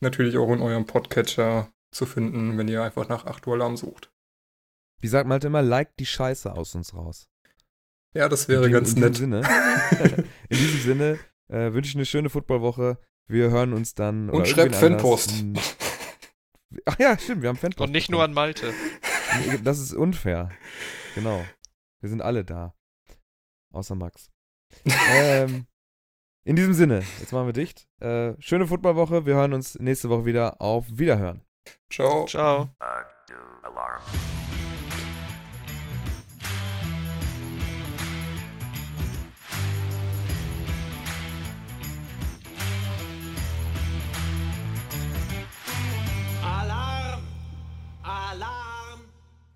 natürlich auch in eurem Podcatcher zu finden, wenn ihr einfach nach 8 Uhr Alarm sucht. Wie sagt Malte immer, like die Scheiße aus uns raus. Ja, das wäre in, ganz in nett. Diesem Sinne, *laughs* in diesem Sinne äh, wünsche ich eine schöne Footballwoche. Wir hören uns dann. Und schreibt anders. Fanpost. Ach ja, stimmt, wir haben Fanpost. Und nicht nur an Malte. Das ist unfair. Genau. Wir sind alle da. Außer Max. *laughs* ähm, in diesem Sinne, jetzt machen wir dicht. Äh, schöne Footballwoche. Wir hören uns nächste Woche wieder. Auf Wiederhören. Ciao. Ciao. Uh,